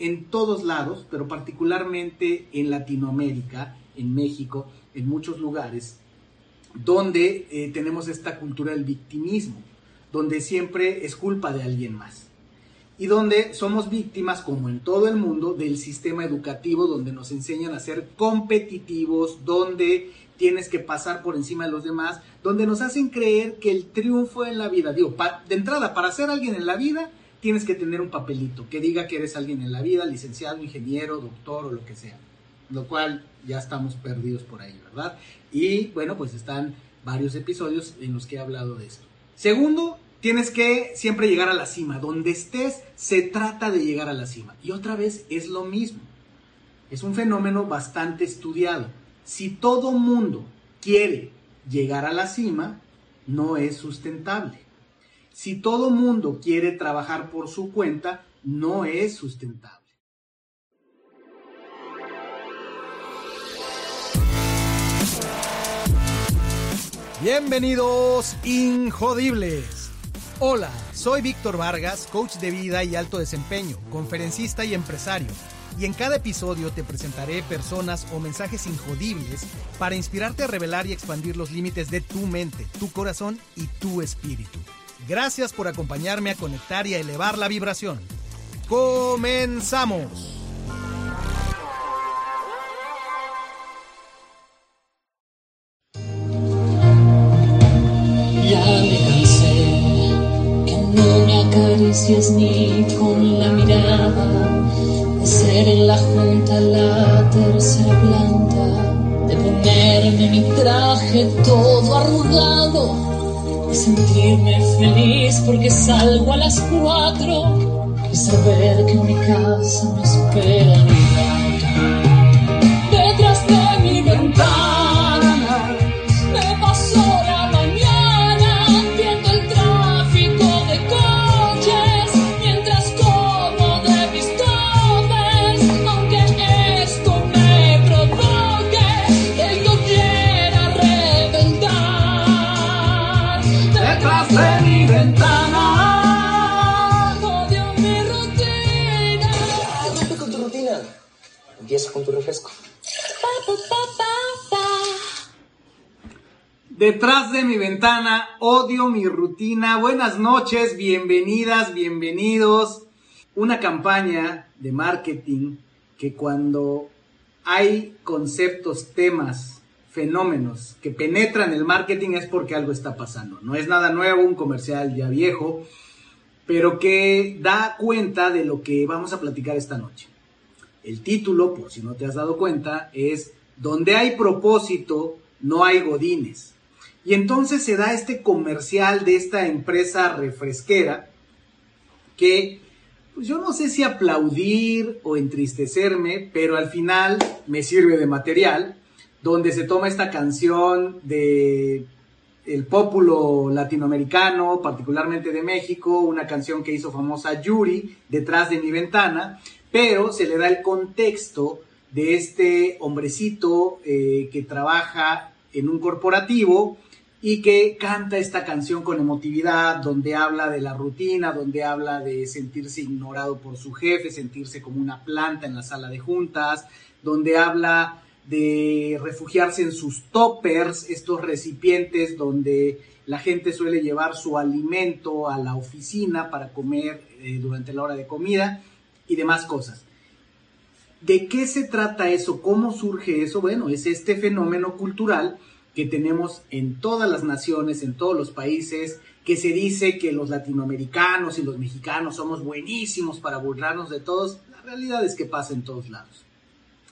en todos lados, pero particularmente en Latinoamérica, en México, en muchos lugares, donde eh, tenemos esta cultura del victimismo, donde siempre es culpa de alguien más. Y donde somos víctimas, como en todo el mundo, del sistema educativo, donde nos enseñan a ser competitivos, donde tienes que pasar por encima de los demás, donde nos hacen creer que el triunfo en la vida, digo, de entrada, para ser alguien en la vida, tienes que tener un papelito que diga que eres alguien en la vida, licenciado, ingeniero, doctor o lo que sea. Lo cual ya estamos perdidos por ahí, ¿verdad? Y bueno, pues están varios episodios en los que he hablado de esto. Segundo, tienes que siempre llegar a la cima. Donde estés, se trata de llegar a la cima. Y otra vez es lo mismo. Es un fenómeno bastante estudiado. Si todo mundo quiere llegar a la cima, no es sustentable. Si todo mundo quiere trabajar por su cuenta, no es sustentable. Bienvenidos, Injodibles. Hola, soy Víctor Vargas, coach de vida y alto desempeño, conferencista y empresario. Y en cada episodio te presentaré personas o mensajes injodibles para inspirarte a revelar y expandir los límites de tu mente, tu corazón y tu espíritu. Gracias por acompañarme a conectar y a elevar la vibración. ¡Comenzamos! ni con la mirada, de ser en la junta la tercera planta, de ponerme mi traje todo arrugado, sentirme feliz porque salgo a las cuatro y saber que en mi casa me espera mi Detrás de mi ventana, odio mi rutina. Buenas noches, bienvenidas, bienvenidos. Una campaña de marketing que cuando hay conceptos, temas, fenómenos que penetran el marketing es porque algo está pasando. No es nada nuevo, un comercial ya viejo, pero que da cuenta de lo que vamos a platicar esta noche. El título, por si no te has dado cuenta, es Donde hay propósito, no hay godines. Y entonces se da este comercial de esta empresa refresquera que pues yo no sé si aplaudir o entristecerme, pero al final me sirve de material, donde se toma esta canción de el pópulo latinoamericano, particularmente de México, una canción que hizo famosa Yuri, detrás de mi ventana, pero se le da el contexto de este hombrecito eh, que trabaja en un corporativo y que canta esta canción con emotividad, donde habla de la rutina, donde habla de sentirse ignorado por su jefe, sentirse como una planta en la sala de juntas, donde habla de refugiarse en sus toppers, estos recipientes donde la gente suele llevar su alimento a la oficina para comer eh, durante la hora de comida y demás cosas. ¿De qué se trata eso? ¿Cómo surge eso? Bueno, es este fenómeno cultural que tenemos en todas las naciones, en todos los países, que se dice que los latinoamericanos y los mexicanos somos buenísimos para burlarnos de todos. La realidad es que pasa en todos lados.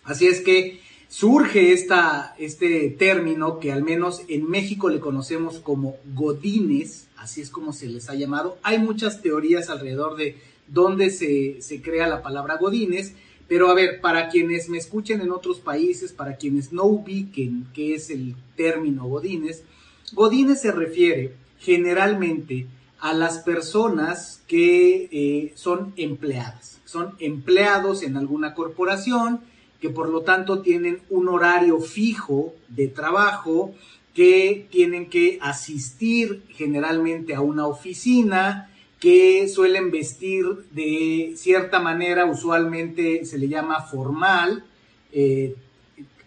Así es que surge esta, este término que al menos en México le conocemos como godines, así es como se les ha llamado. Hay muchas teorías alrededor de donde se, crea la palabra Godines. Pero a ver, para quienes me escuchen en otros países, para quienes no ubiquen qué es el término Godines, Godines se refiere generalmente a las personas que eh, son empleadas, son empleados en alguna corporación, que por lo tanto tienen un horario fijo de trabajo, que tienen que asistir generalmente a una oficina, que suelen vestir de cierta manera, usualmente se le llama formal, eh,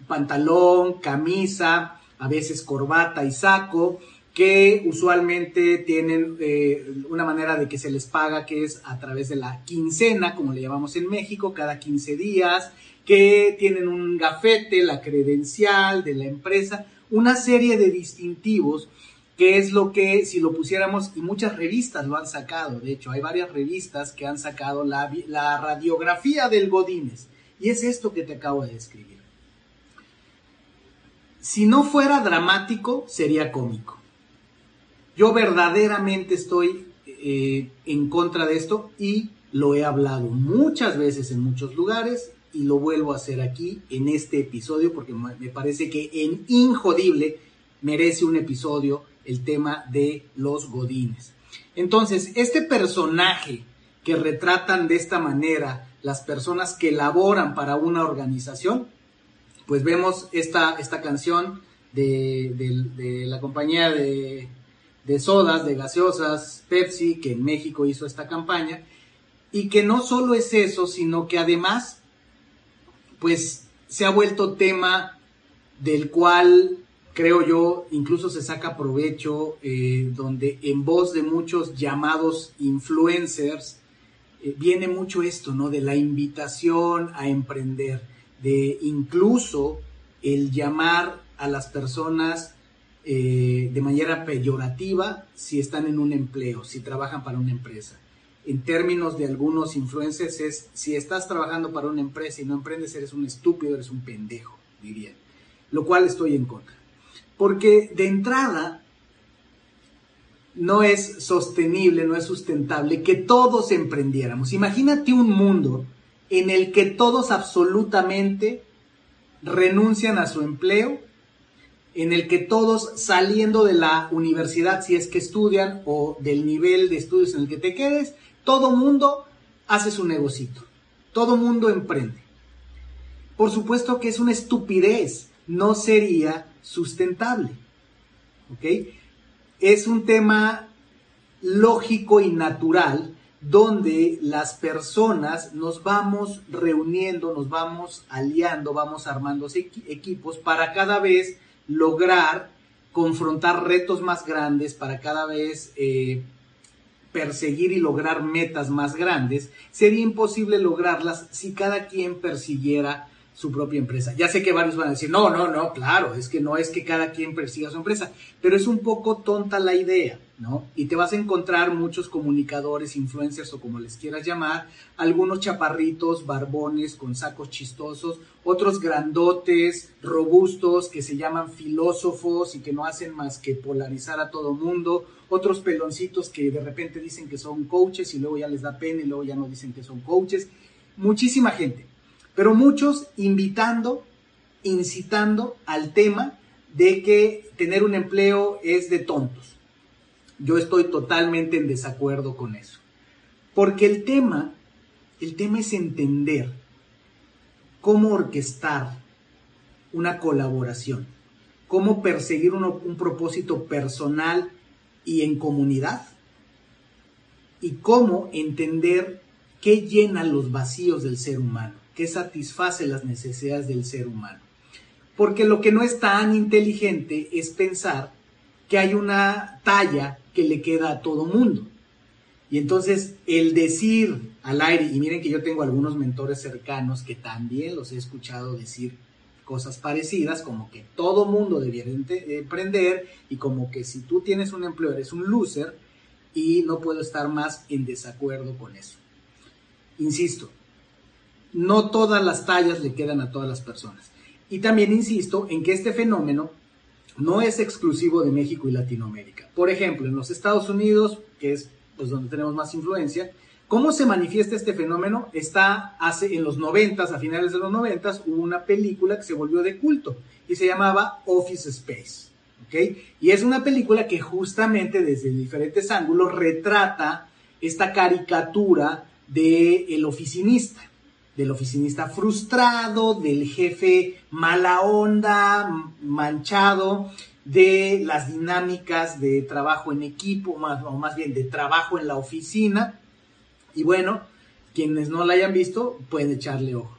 pantalón, camisa, a veces corbata y saco, que usualmente tienen eh, una manera de que se les paga que es a través de la quincena, como le llamamos en México, cada 15 días, que tienen un gafete, la credencial de la empresa, una serie de distintivos que es lo que si lo pusiéramos, y muchas revistas lo han sacado, de hecho hay varias revistas que han sacado la, la radiografía del Godínez, y es esto que te acabo de describir. Si no fuera dramático, sería cómico. Yo verdaderamente estoy eh, en contra de esto y lo he hablado muchas veces en muchos lugares y lo vuelvo a hacer aquí en este episodio porque me parece que en Injodible merece un episodio el tema de los godines. Entonces, este personaje que retratan de esta manera las personas que laboran para una organización, pues vemos esta, esta canción de, de la compañía de de sodas, de gaseosas, Pepsi, que en México hizo esta campaña, y que no solo es eso, sino que además, pues se ha vuelto tema del cual creo yo incluso se saca provecho, eh, donde en voz de muchos llamados influencers eh, viene mucho esto, ¿no? De la invitación a emprender, de incluso el llamar a las personas eh, de manera peyorativa si están en un empleo, si trabajan para una empresa. En términos de algunos influencers es, si estás trabajando para una empresa y no emprendes, eres un estúpido, eres un pendejo, dirían. Lo cual estoy en contra. Porque de entrada, no es sostenible, no es sustentable que todos emprendiéramos. Imagínate un mundo en el que todos absolutamente renuncian a su empleo en el que todos saliendo de la universidad, si es que estudian, o del nivel de estudios en el que te quedes, todo mundo hace su negocito, todo mundo emprende. Por supuesto que es una estupidez, no sería sustentable. ¿Ok? Es un tema lógico y natural donde las personas nos vamos reuniendo, nos vamos aliando, vamos armando equipos para cada vez lograr confrontar retos más grandes para cada vez eh, perseguir y lograr metas más grandes, sería imposible lograrlas si cada quien persiguiera su propia empresa. Ya sé que varios van a decir, no, no, no, claro, es que no es que cada quien persiga su empresa, pero es un poco tonta la idea, ¿no? Y te vas a encontrar muchos comunicadores, influencers o como les quieras llamar, algunos chaparritos, barbones con sacos chistosos, otros grandotes, robustos, que se llaman filósofos y que no hacen más que polarizar a todo mundo, otros peloncitos que de repente dicen que son coaches y luego ya les da pena y luego ya no dicen que son coaches, muchísima gente pero muchos invitando, incitando al tema de que tener un empleo es de tontos. Yo estoy totalmente en desacuerdo con eso. Porque el tema, el tema es entender cómo orquestar una colaboración, cómo perseguir un propósito personal y en comunidad, y cómo entender qué llena los vacíos del ser humano que satisface las necesidades del ser humano. Porque lo que no es tan inteligente es pensar que hay una talla que le queda a todo mundo. Y entonces el decir al aire, y miren que yo tengo algunos mentores cercanos que también los he escuchado decir cosas parecidas, como que todo mundo debiera emprender y como que si tú tienes un empleo eres un loser y no puedo estar más en desacuerdo con eso. Insisto, no todas las tallas le quedan a todas las personas. Y también insisto en que este fenómeno no es exclusivo de México y Latinoamérica. Por ejemplo, en los Estados Unidos, que es pues, donde tenemos más influencia, ¿cómo se manifiesta este fenómeno? Está hace en los noventas, a finales de los noventas, hubo una película que se volvió de culto y se llamaba Office Space. ¿okay? Y es una película que justamente desde diferentes ángulos retrata esta caricatura del el oficinista del oficinista frustrado, del jefe mala onda, manchado, de las dinámicas de trabajo en equipo, más, o más bien de trabajo en la oficina. Y bueno, quienes no la hayan visto pueden echarle ojo.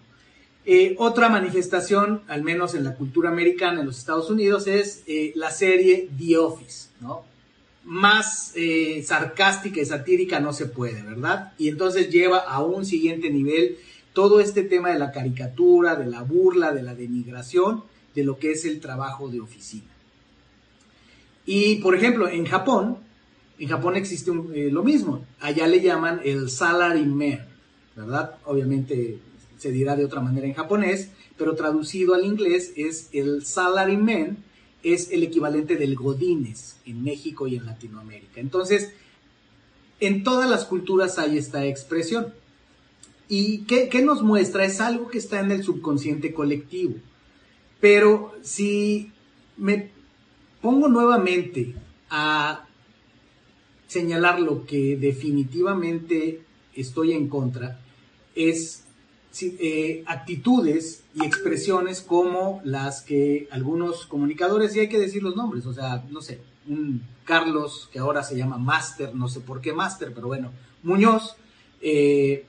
Eh, otra manifestación, al menos en la cultura americana en los Estados Unidos, es eh, la serie The Office, ¿no? Más eh, sarcástica y satírica no se puede, ¿verdad? Y entonces lleva a un siguiente nivel todo este tema de la caricatura, de la burla, de la denigración, de lo que es el trabajo de oficina. Y, por ejemplo, en Japón, en Japón existe lo mismo. Allá le llaman el salary man, ¿verdad? Obviamente se dirá de otra manera en japonés, pero traducido al inglés es el salaryman, es el equivalente del godines en México y en Latinoamérica. Entonces, en todas las culturas hay esta expresión. ¿Y qué, qué nos muestra? Es algo que está en el subconsciente colectivo. Pero si me pongo nuevamente a señalar lo que definitivamente estoy en contra, es eh, actitudes y expresiones como las que algunos comunicadores, y hay que decir los nombres, o sea, no sé, un Carlos que ahora se llama Master, no sé por qué Master, pero bueno, Muñoz, eh,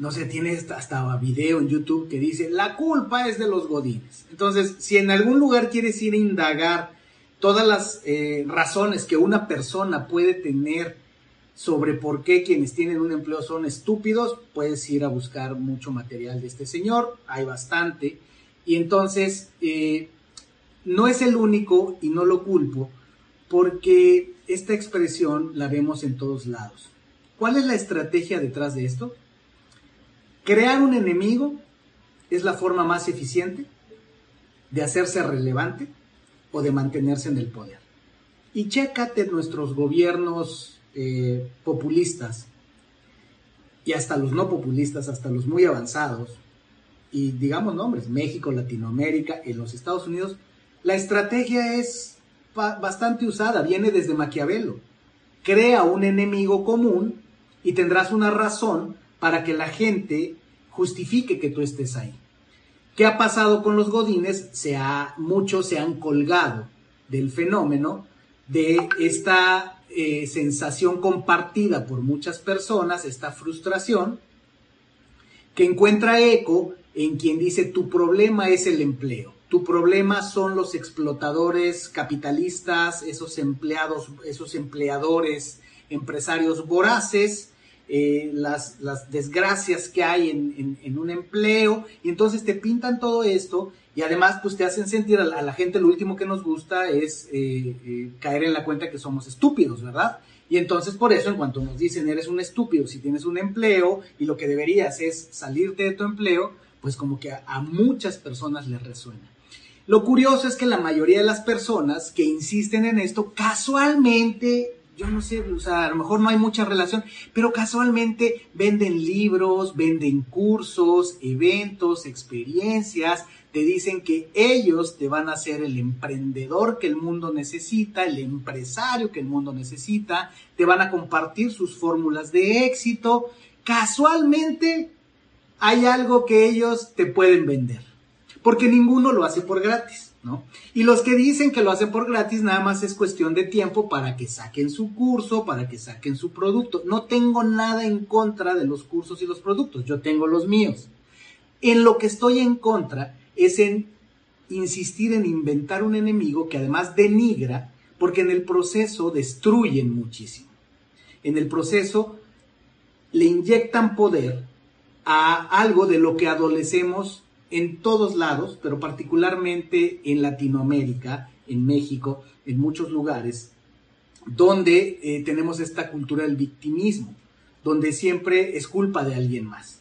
no sé, tiene hasta video en YouTube que dice, la culpa es de los godines. Entonces, si en algún lugar quieres ir a indagar todas las eh, razones que una persona puede tener sobre por qué quienes tienen un empleo son estúpidos, puedes ir a buscar mucho material de este señor, hay bastante, y entonces eh, no es el único y no lo culpo, porque esta expresión la vemos en todos lados. ¿Cuál es la estrategia detrás de esto? Crear un enemigo es la forma más eficiente de hacerse relevante o de mantenerse en el poder. Y chécate nuestros gobiernos eh, populistas y hasta los no populistas, hasta los muy avanzados, y digamos nombres, México, Latinoamérica, en los Estados Unidos, la estrategia es bastante usada, viene desde Maquiavelo. Crea un enemigo común y tendrás una razón para que la gente justifique que tú estés ahí. ¿Qué ha pasado con los godines? Se ha, muchos se han colgado del fenómeno de esta eh, sensación compartida por muchas personas, esta frustración, que encuentra eco en quien dice tu problema es el empleo, tu problema son los explotadores capitalistas, esos empleados, esos empleadores, empresarios voraces, eh, las, desgracias que hay en, un empleo, y entonces te pintan todo esto y además pues te hacen sentir a la, gente lo último que nos gusta es eh, eh, caer en la cuenta que somos estúpidos, ¿verdad? Y entonces por eso en cuanto nos dicen eres un estúpido si tienes un empleo y lo que deberías es salirte de tu empleo, pues como que a, muchas personas les resuena. Lo curioso es que la mayoría de las personas que insisten en esto casualmente yo no sé, o sea, a lo mejor no hay mucha relación, pero casualmente venden libros, venden cursos, eventos, experiencias, te dicen que ellos te van a ser el emprendedor que el mundo necesita, el empresario que el mundo necesita, te van a compartir sus fórmulas de éxito. Casualmente hay algo que ellos te pueden vender, porque ninguno lo hace por gratis, ¿no? Y los que dicen que lo hacen por gratis nada más es cuestión de tiempo para que saquen su curso, para que saquen su producto. No tengo nada en contra de los cursos y los productos, yo tengo los míos. En lo que estoy en contra es en insistir en inventar un enemigo que además denigra, porque en el proceso destruyen muchísimo. En el proceso le inyectan poder a algo de lo que adolecemos en todos lados, pero particularmente en Latinoamérica, en México, en muchos lugares, donde eh, tenemos esta cultura del victimismo, donde siempre es culpa de alguien más.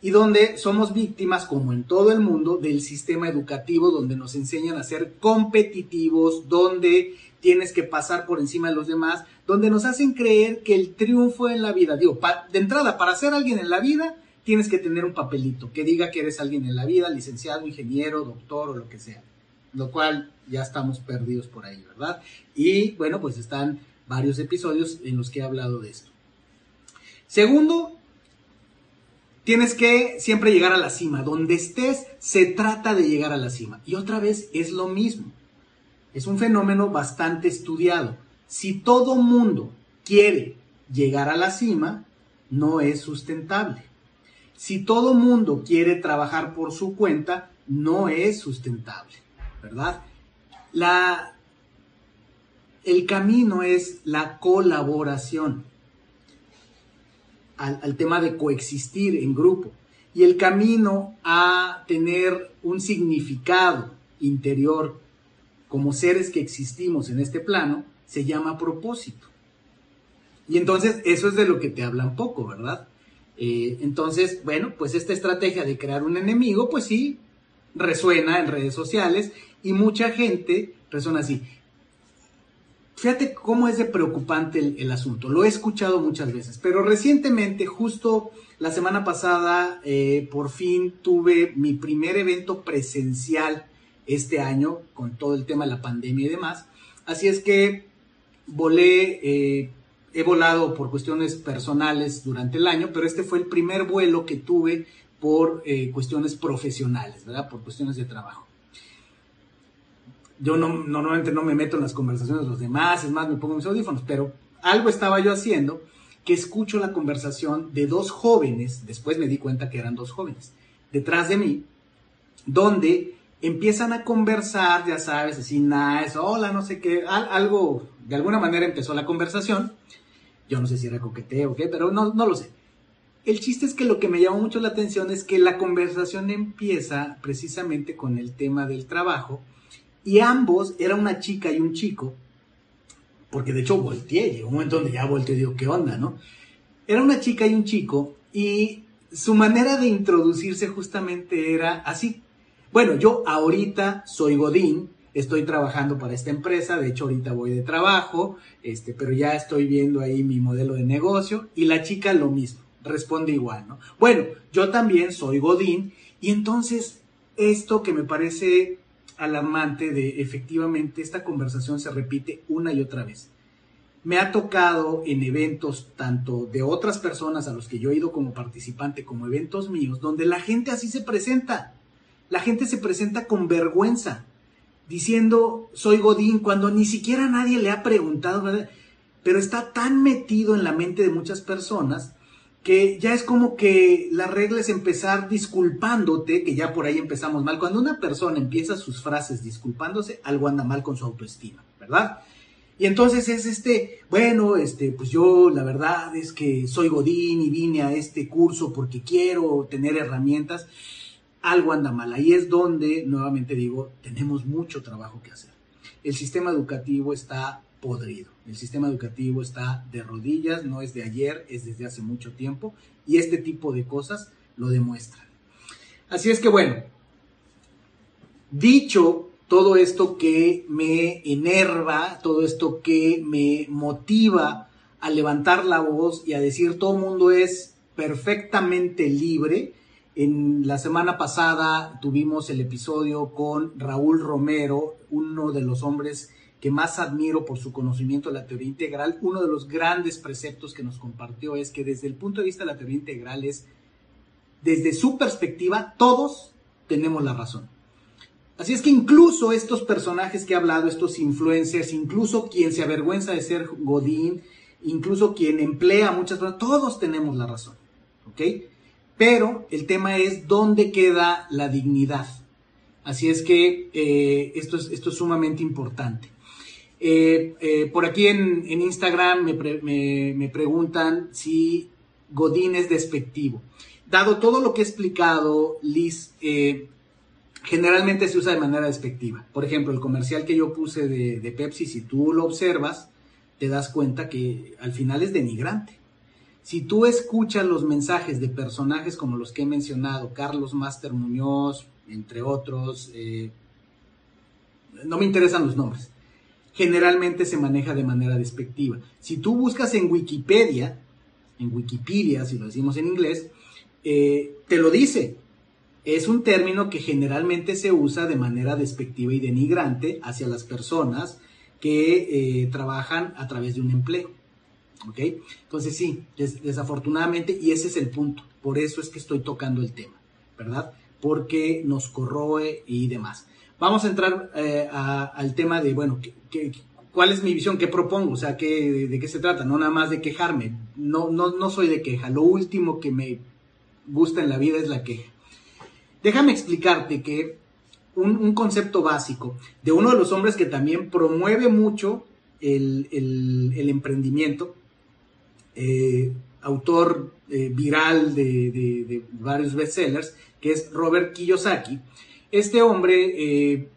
Y donde somos víctimas, como en todo el mundo, del sistema educativo, donde nos enseñan a ser competitivos, donde tienes que pasar por encima de los demás, donde nos hacen creer que el triunfo en la vida, digo, de entrada, para ser alguien en la vida, tienes que tener un papelito que diga que eres alguien en la vida, licenciado, ingeniero, doctor o lo que sea, lo cual ya estamos perdidos por ahí, ¿verdad? Y bueno, pues están varios episodios en los que he hablado de esto. Segundo, Tienes que siempre llegar a la cima. Donde estés, se trata de llegar a la cima. Y otra vez es lo mismo. Es un fenómeno bastante estudiado. Si todo mundo quiere llegar a la cima, no es sustentable. Si todo mundo quiere trabajar por su cuenta, no es sustentable, ¿verdad? El camino es la colaboración al tema de coexistir en grupo y el camino a tener un significado interior como seres que existimos en este plano se llama propósito. Y entonces eso es de lo que te hablan poco, ¿verdad? Eh, entonces, bueno, pues esta estrategia de crear un enemigo, pues sí, resuena en redes sociales y mucha gente resuena así. Fíjate cómo es de preocupante el, asunto. Lo he escuchado muchas veces, pero recientemente, justo la semana pasada, eh, por fin tuve mi primer evento presencial este año con todo el tema de la pandemia y demás. Así es que volé, eh, he volado por cuestiones personales durante el año, pero este fue el primer vuelo que tuve por eh, cuestiones profesionales, ¿verdad? Por cuestiones de trabajo. Yo no, normalmente no me meto en las conversaciones de los demás, es más, me pongo mis audífonos, pero algo estaba yo haciendo que escucho la conversación de dos jóvenes, después me di cuenta que eran dos jóvenes, detrás de mí, donde empiezan a conversar, ya sabes, así, nice, hola, no sé qué, algo, de alguna manera empezó la conversación. Yo no sé si era coqueteo o qué, pero no, no lo sé. El chiste es que lo que me llamó mucho la atención es que la conversación empieza precisamente con el tema del trabajo y ambos, era una chica y un chico, porque de hecho volteé, llegó un momento donde ya volteé y digo, ¿qué onda, no? Era una chica y un chico y su manera de introducirse justamente era así, bueno, yo ahorita soy Godín, estoy trabajando para esta empresa, de hecho ahorita voy de trabajo, este, pero ya estoy viendo ahí mi modelo de negocio y la chica lo mismo, responde igual, ¿no? Bueno, yo también soy Godín y entonces esto que me parece alarmante de efectivamente esta conversación se repite una y otra vez. Me ha tocado en eventos tanto de otras personas a los que yo he ido como participante como eventos míos, donde la gente así se presenta la gente se presenta con vergüenza, diciendo soy Godín, cuando ni siquiera nadie le ha preguntado, pero está tan metido en la mente de muchas personas que ya es como que la regla es empezar disculpándote, que ya por ahí empezamos mal. Cuando una persona empieza sus frases disculpándose, algo anda mal con su autoestima, ¿verdad? Y entonces es este, bueno, este, pues yo la verdad es que soy Godín y vine a este curso porque quiero tener herramientas algo anda mal. Ahí es donde, nuevamente digo, tenemos mucho trabajo que hacer. El sistema educativo está podrido. El sistema educativo está de rodillas, no es de ayer, es desde hace mucho tiempo y este tipo de cosas lo demuestran. Así es que bueno, dicho todo esto que me enerva, todo esto que me motiva a levantar la voz y a decir todo el mundo es perfectamente libre, en la semana pasada tuvimos el episodio con Raúl Romero, uno de los hombres que más admiro por su conocimiento de la teoría integral. Uno de los grandes preceptos que nos compartió es que desde el punto de vista de la teoría integral es, desde su perspectiva, todos tenemos la razón. Así es que incluso estos personajes que he hablado, estos influencers, incluso quien se avergüenza de ser Godín, incluso quien emplea muchas personas, todos tenemos la razón. ¿Ok? Pero el tema es dónde queda la dignidad. Así es que eh, esto, es, sumamente importante. Eh, eh, por aquí en, Instagram me, preguntan si Godín es despectivo. Dado todo lo que he explicado, Liz, generalmente se usa de manera despectiva. Por ejemplo, el comercial que yo puse de Pepsi, si tú lo observas, te das cuenta que al final es denigrante. Si tú escuchas los mensajes de personajes como los que he mencionado, Carlos Master Muñoz, entre otros, eh, no me interesan los nombres, generalmente se maneja de manera despectiva. Si tú buscas en Wikipedia, en Wikipedia, si lo decimos en inglés, eh, te lo dice. Es un término que generalmente se usa de manera despectiva y denigrante hacia las personas que eh, trabajan a través de un empleo. ¿Ok? Entonces sí, desafortunadamente, y ese es el punto, por eso es que estoy tocando el tema, ¿verdad? Porque nos corroe y demás. vamos a entrar eh, al tema de, bueno, cuál es mi visión? ¿Qué propongo? O sea, ¿qué, de, qué se trata? No nada más de quejarme. No, no, no soy de queja. Lo último que me gusta en la vida es la queja. Déjame explicarte que un, concepto básico de uno de los hombres que también promueve mucho el, emprendimiento, eh, autor eh, viral de, varios bestsellers, que es Robert Kiyosaki. Este hombre eh,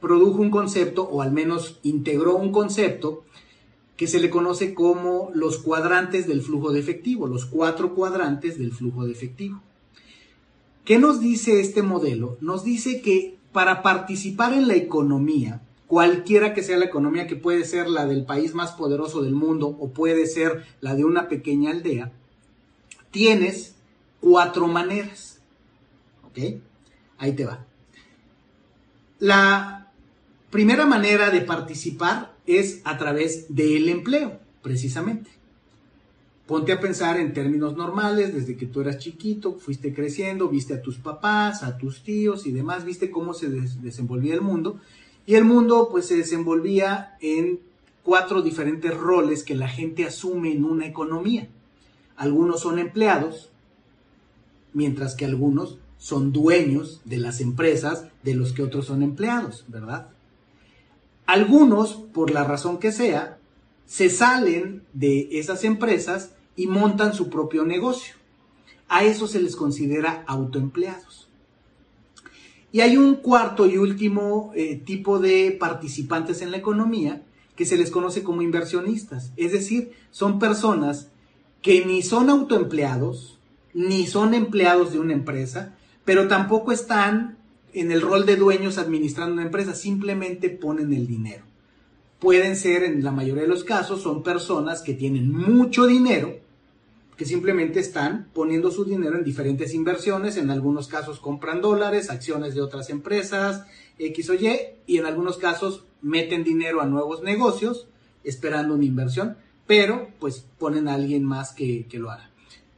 produjo un concepto, o al menos integró un concepto, que se le conoce como los cuadrantes del flujo de efectivo, los cuatro cuadrantes del flujo de efectivo. ¿Qué nos dice este modelo? Nos dice que para participar en la economía, cualquiera que sea la economía, que puede ser la del país más poderoso del mundo o puede ser la de una pequeña aldea, tienes cuatro maneras. ¿Ok? Ahí te va. La primera manera de participar es a través del empleo, precisamente. Ponte a pensar en términos normales, desde que tú eras chiquito, fuiste creciendo, viste a tus papás, a tus tíos y demás, viste cómo se desenvolvía el mundo. Y el mundo pues se desenvolvía en cuatro diferentes roles que la gente asume en una economía. Algunos son empleados, mientras que algunos son dueños de las empresas de los que otros son empleados, ¿verdad? Algunos, por la razón que sea, se salen de esas empresas y montan su propio negocio. A eso se les considera autoempleados. Y hay un cuarto y último eh, tipo de participantes en la economía que se les conoce como inversionistas. Es decir, son personas que ni son autoempleados, ni son empleados de una empresa, pero tampoco están en el rol de dueños administrando una empresa, simplemente ponen el dinero pueden ser, en la mayoría de los casos, son personas que tienen mucho dinero, que simplemente están poniendo su dinero en diferentes inversiones, en algunos casos compran dólares, acciones de otras empresas, X o Y, y en algunos casos meten dinero a nuevos negocios esperando una inversión, pero pues ponen a alguien más que, que lo haga.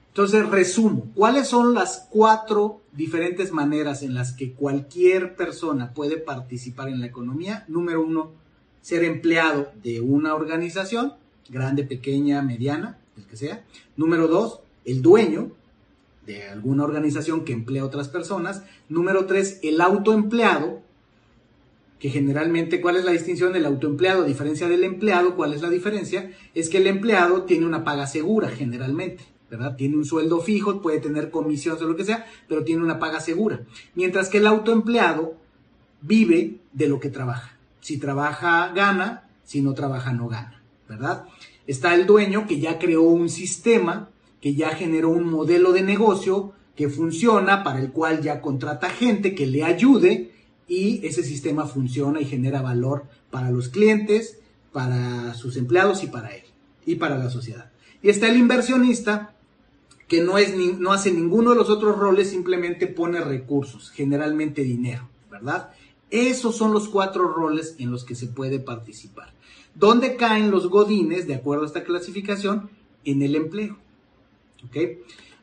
Entonces, resumo, ¿cuáles son las cuatro diferentes maneras en las que cualquier persona puede participar en la economía? Número uno, ser empleado de una organización, grande, pequeña, mediana, el que sea. Número dos, el dueño de alguna organización que emplea a otras personas. Número tres, el autoempleado, que generalmente, ¿cuál es la distinción del autoempleado a diferencia del empleado? ¿Cuál es la diferencia? Es que el empleado tiene una paga segura generalmente. ¿verdad? Tiene un sueldo fijo, puede tener comisiones o lo que sea, pero tiene una paga segura. Mientras que el autoempleado vive de lo que trabaja. Si trabaja, gana, si no trabaja, no gana, ¿verdad? Está el dueño que ya creó un sistema, que ya generó un modelo de negocio que funciona, para el cual ya contrata gente que le ayude y ese sistema funciona y genera valor para los clientes, para sus empleados y para él, y para la sociedad. Y está el inversionista que no, es no hace ninguno de los otros roles, simplemente pone recursos, generalmente dinero, ¿verdad? Esos son los cuatro roles en los que se puede participar. ¿Dónde caen los godines, de acuerdo a esta clasificación? En el empleo. ¿Ok?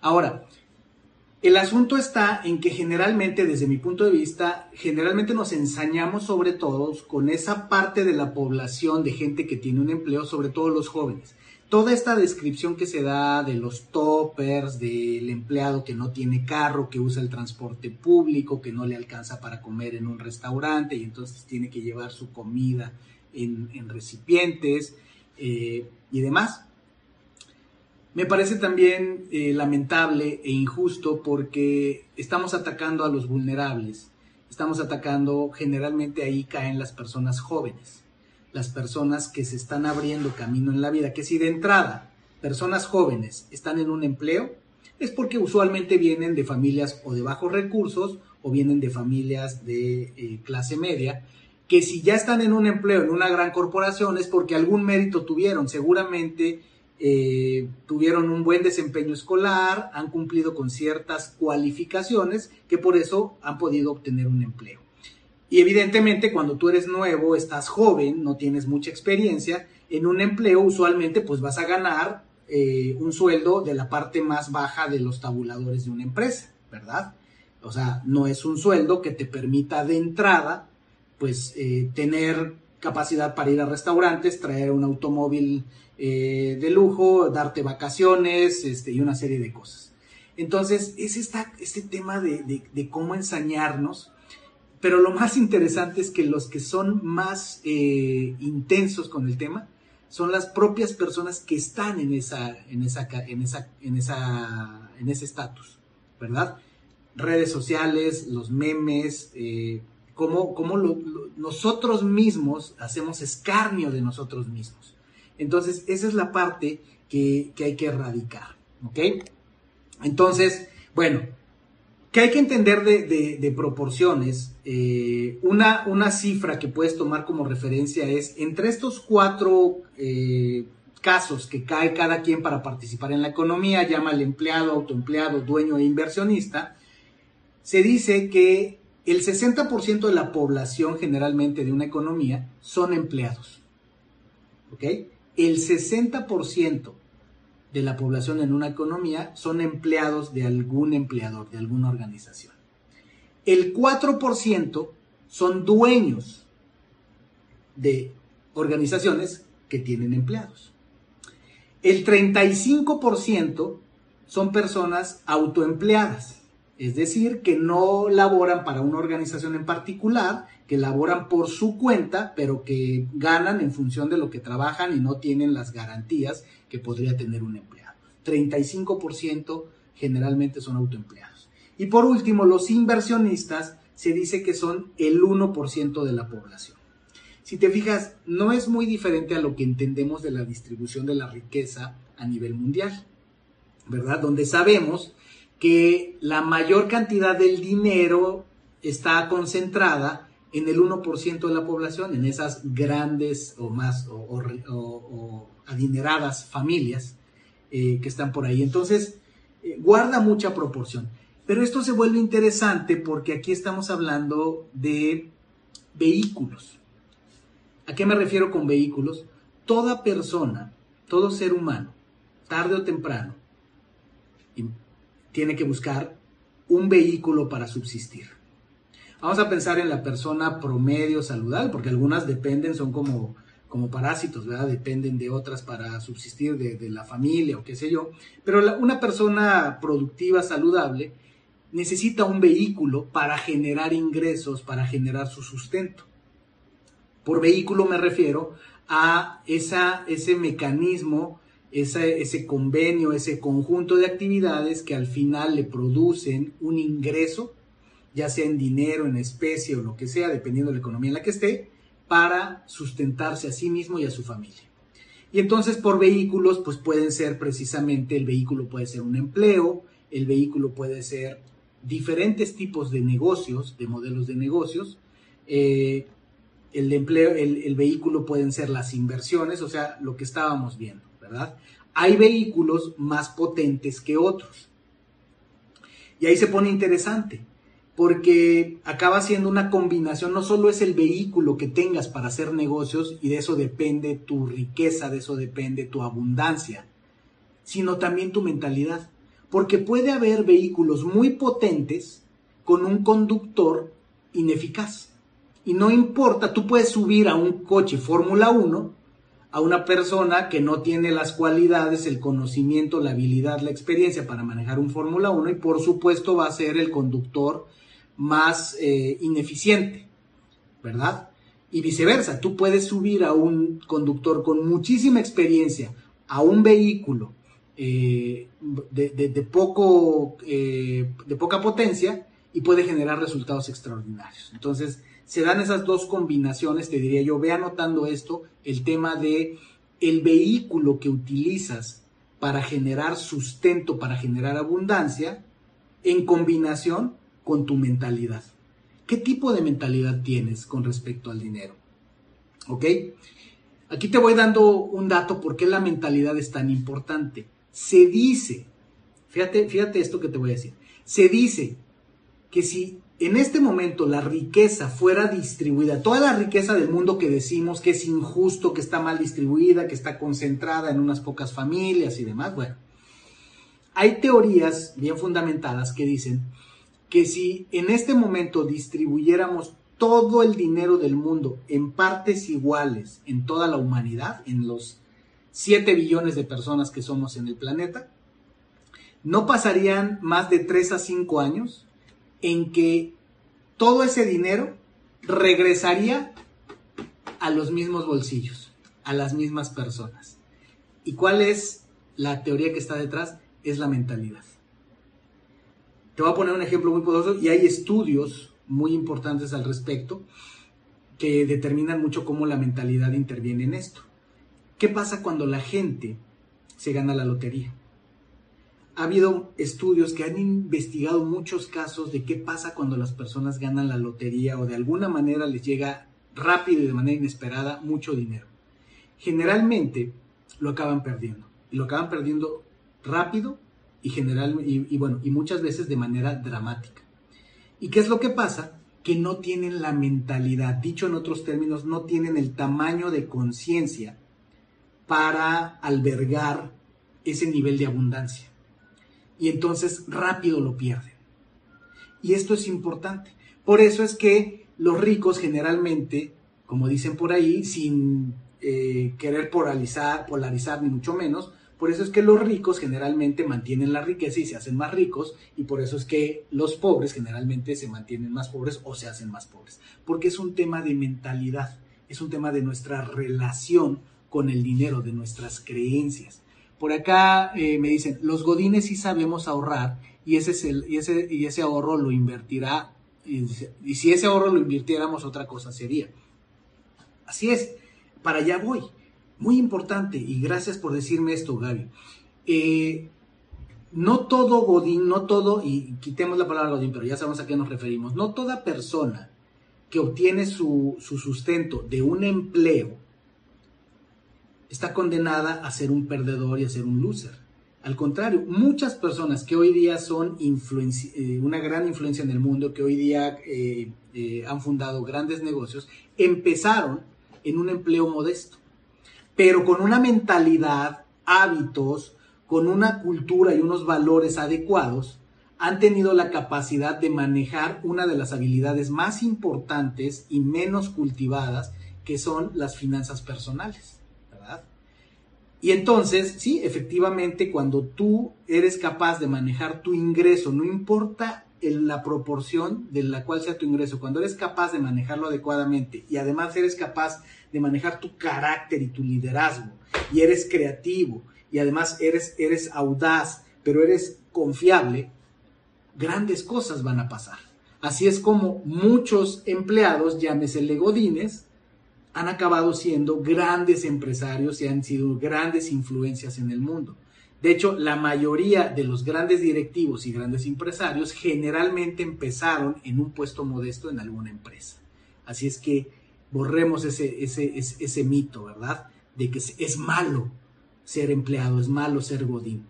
Ahora, el asunto está en que generalmente, desde mi punto de vista, generalmente nos ensañamos sobre todo con esa parte de la población de gente que tiene un empleo, sobre todo los jóvenes toda esta descripción que se da de los toppers, del empleado que no tiene carro, que usa el transporte público, que no le alcanza para comer en un restaurante y entonces tiene que llevar su comida en, recipientes eh, y demás. Me parece también eh, lamentable e injusto porque estamos atacando a los vulnerables, estamos atacando, generalmente ahí caen las personas jóvenes las personas que se están abriendo camino en la vida, que si de entrada personas jóvenes están en un empleo, es porque usualmente vienen de familias o de bajos recursos o vienen de familias de eh, clase media, que si ya están en un empleo en una gran corporación es porque algún mérito tuvieron, seguramente eh, tuvieron un buen desempeño escolar, han cumplido con ciertas cualificaciones que por eso han podido obtener un empleo. Y evidentemente cuando tú eres nuevo, estás joven, no tienes mucha experiencia, en un empleo usualmente pues vas a ganar eh, un sueldo de la parte más baja de los tabuladores de una empresa, ¿verdad? O sea, no es un sueldo que te permita de entrada, pues, eh, tener capacidad para ir a restaurantes, traer un automóvil eh, de lujo, darte vacaciones este, y una serie de cosas. Entonces, es esta, este tema de, cómo ensañarnos, pero lo más interesante es que los que son más eh, intensos con el tema son las propias personas que están en esa, en esa, en esa, en esa, en ese estatus, ¿verdad? Redes sociales, los memes, cómo, nosotros mismos hacemos escarnio de nosotros mismos. Entonces, esa es la parte que, hay que erradicar, ¿ok? Entonces, bueno, que hay que entender de, proporciones. Eh, una, cifra que puedes tomar como referencia es, entre estos cuatro eh, casos que cae cada quien para participar en la economía, llama el empleado, autoempleado, dueño e inversionista, se dice que el 60% de la población generalmente de una economía son empleados. ¿Ok? El 60% de la población en una economía son empleados de algún empleador, de alguna organización. El 4% son dueños de organizaciones que tienen empleados. El 35% son personas autoempleadas. Es decir, que no laboran para una organización en particular, que laboran por su cuenta, pero que ganan en función de lo que trabajan y no tienen las garantías que podría tener un empleado. 35% generalmente son autoempleados. Y por último, los inversionistas se dice que son el 1% de la población. Si te fijas, no es muy diferente a lo que entendemos de la distribución de la riqueza a nivel mundial, ¿verdad? Donde sabemos que la mayor cantidad del dinero está concentrada en el 1% de la población, en esas grandes o más o, adineradas familias eh, que están por ahí. Entonces, eh, guarda mucha proporción. Pero esto se vuelve interesante porque aquí estamos hablando de vehículos. ¿A qué me refiero con vehículos? Toda persona, todo ser humano, tarde o temprano, tiene que buscar un vehículo para subsistir. Vamos a pensar en la persona promedio saludable, porque algunas dependen, son como, como parásitos, ¿verdad? Dependen de otras para subsistir, de, la familia o qué sé yo. Pero una persona productiva, saludable, necesita un vehículo para generar ingresos, para generar su sustento. Por vehículo me refiero a esa, ese mecanismo ese, convenio, ese conjunto de actividades que al final le producen un ingreso, ya sea en dinero, en especie o lo que sea, dependiendo de la economía en la que esté, para sustentarse a sí mismo y a su familia. Y entonces por vehículos, pues pueden ser precisamente, el vehículo puede ser un empleo, el vehículo puede ser diferentes tipos de negocios, de modelos de negocios, eh, el, empleo, el vehículo pueden ser las inversiones, o sea, lo que estábamos viendo. Hay vehículos más potentes que otros. Y ahí se pone interesante, porque acaba siendo una combinación, no solo es el vehículo que tengas para hacer negocios y de eso depende tu riqueza, de eso depende tu abundancia, sino también tu mentalidad. Porque puede haber vehículos muy potentes con un conductor ineficaz. Y no importa, tú puedes subir a un coche Fórmula 1 a una persona que no tiene las cualidades, el conocimiento, la habilidad, la experiencia para manejar un Fórmula 1 y por supuesto va a ser el conductor más eh, ineficiente, ¿verdad? Y viceversa, tú puedes subir a un conductor con muchísima experiencia a un vehículo eh, de, poco, eh, de poca potencia y puede generar resultados extraordinarios. Entonces, se dan esas dos combinaciones, te diría yo, ve anotando esto, el tema de el vehículo que utilizas para generar sustento, para generar abundancia, en combinación con tu mentalidad. ¿Qué tipo de mentalidad tienes con respecto al dinero? ¿Ok? Aquí te voy dando un dato por qué la mentalidad es tan importante. Se dice, fíjate, fíjate esto que te voy a decir, se dice que si en este momento la riqueza fuera distribuida, toda la riqueza del mundo que decimos que es injusto, que está mal distribuida, que está concentrada en unas pocas familias y demás, bueno, hay teorías bien fundamentadas que dicen que si en este momento distribuyéramos todo el dinero del mundo en partes iguales en toda la humanidad, en los 7 billones de personas que somos en el planeta, no pasarían más de 3 a 5 años en que todo ese dinero regresaría a los mismos bolsillos, a las mismas personas. ¿Y cuál es la teoría que está detrás? Es la mentalidad. Te voy a poner un ejemplo muy poderoso y hay estudios muy importantes al respecto que determinan mucho cómo la mentalidad interviene en esto. ¿Qué pasa cuando la gente se gana la lotería? Ha habido estudios que han investigado muchos casos de qué pasa cuando las personas ganan la lotería o de alguna manera les llega rápido y de manera inesperada mucho dinero. Generalmente lo acaban perdiendo. Y lo acaban perdiendo rápido y, general, y, bueno, y muchas veces de manera dramática. ¿Y qué es lo que pasa? Que no tienen la mentalidad, dicho en otros términos, no tienen el tamaño de conciencia para albergar ese nivel de abundancia. Y entonces rápido lo pierden. Y esto es importante. Por eso es que los ricos generalmente, como dicen por ahí, sin eh, querer polarizar, polarizar ni mucho menos, por eso es que los ricos generalmente mantienen la riqueza y se hacen más ricos y por eso es que los pobres generalmente se mantienen más pobres o se hacen más pobres. Porque es un tema de mentalidad, es un tema de nuestra relación con el dinero, de nuestras creencias. Por acá eh, me dicen, los godines sí sabemos ahorrar y ese, es el, y ese, y ese ahorro lo invertirá, y, si ese ahorro lo invirtiéramos otra cosa sería. Así es, para allá voy. Muy importante, y gracias por decirme esto, Gaby. Eh, no todo Godín, no todo, y quitemos la palabra Godín, pero ya sabemos a qué nos referimos, no toda persona que obtiene su, su sustento de un empleo está condenada a ser un perdedor y a ser un loser. Al contrario, muchas personas que hoy día son eh, una gran influencia en el mundo, que hoy día eh, han fundado grandes negocios, empezaron en un empleo modesto pero con una mentalidad, hábitos, con una cultura y unos valores adecuados, han tenido la capacidad de manejar una de las habilidades más importantes y menos cultivadas, que son las finanzas personales. Y entonces, sí, efectivamente, cuando tú eres capaz de manejar tu ingreso, no importa en la proporción de la cual sea tu ingreso, cuando eres capaz de manejarlo adecuadamente y además eres capaz de manejar tu carácter y tu liderazgo, y eres creativo, y además eres, eres audaz, pero eres confiable, grandes cosas van a pasar. Así es como muchos empleados, llámese legodines, han acabado siendo grandes empresarios y han sido grandes influencias en el mundo. De hecho, la mayoría de los grandes directivos y grandes empresarios generalmente empezaron en un puesto modesto en alguna empresa. Así es que borremos ese, ese, ese, mito, ¿verdad? De que es malo ser empleado, es malo ser godín.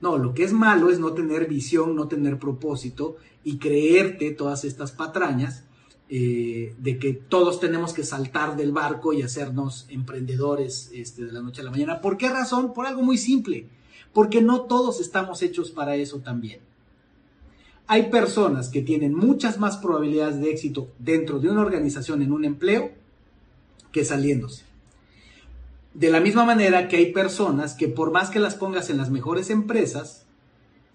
No, lo que es malo es no tener visión, no tener propósito y creerte todas estas patrañas eh, de que todos tenemos que saltar del barco y hacernos emprendedores este, de la noche a la mañana. ¿Por qué razón? Por algo muy simple. Porque no todos estamos hechos para eso también. Hay personas que tienen muchas más probabilidades de éxito dentro de una organización en un empleo que saliéndose. De la misma manera que hay personas que por más que las pongas en las mejores empresas,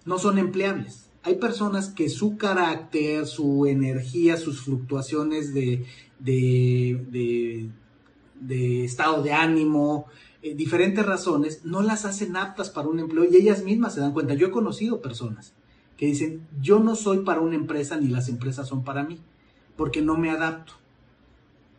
no son empleables. Hay personas que su carácter, su energía, sus fluctuaciones de, de, estado de ánimo, eh, diferentes razones, no las hacen aptas para un empleo y ellas mismas se dan cuenta. Yo he conocido personas que dicen, yo no soy para una empresa ni las empresas son para mí, porque no me adapto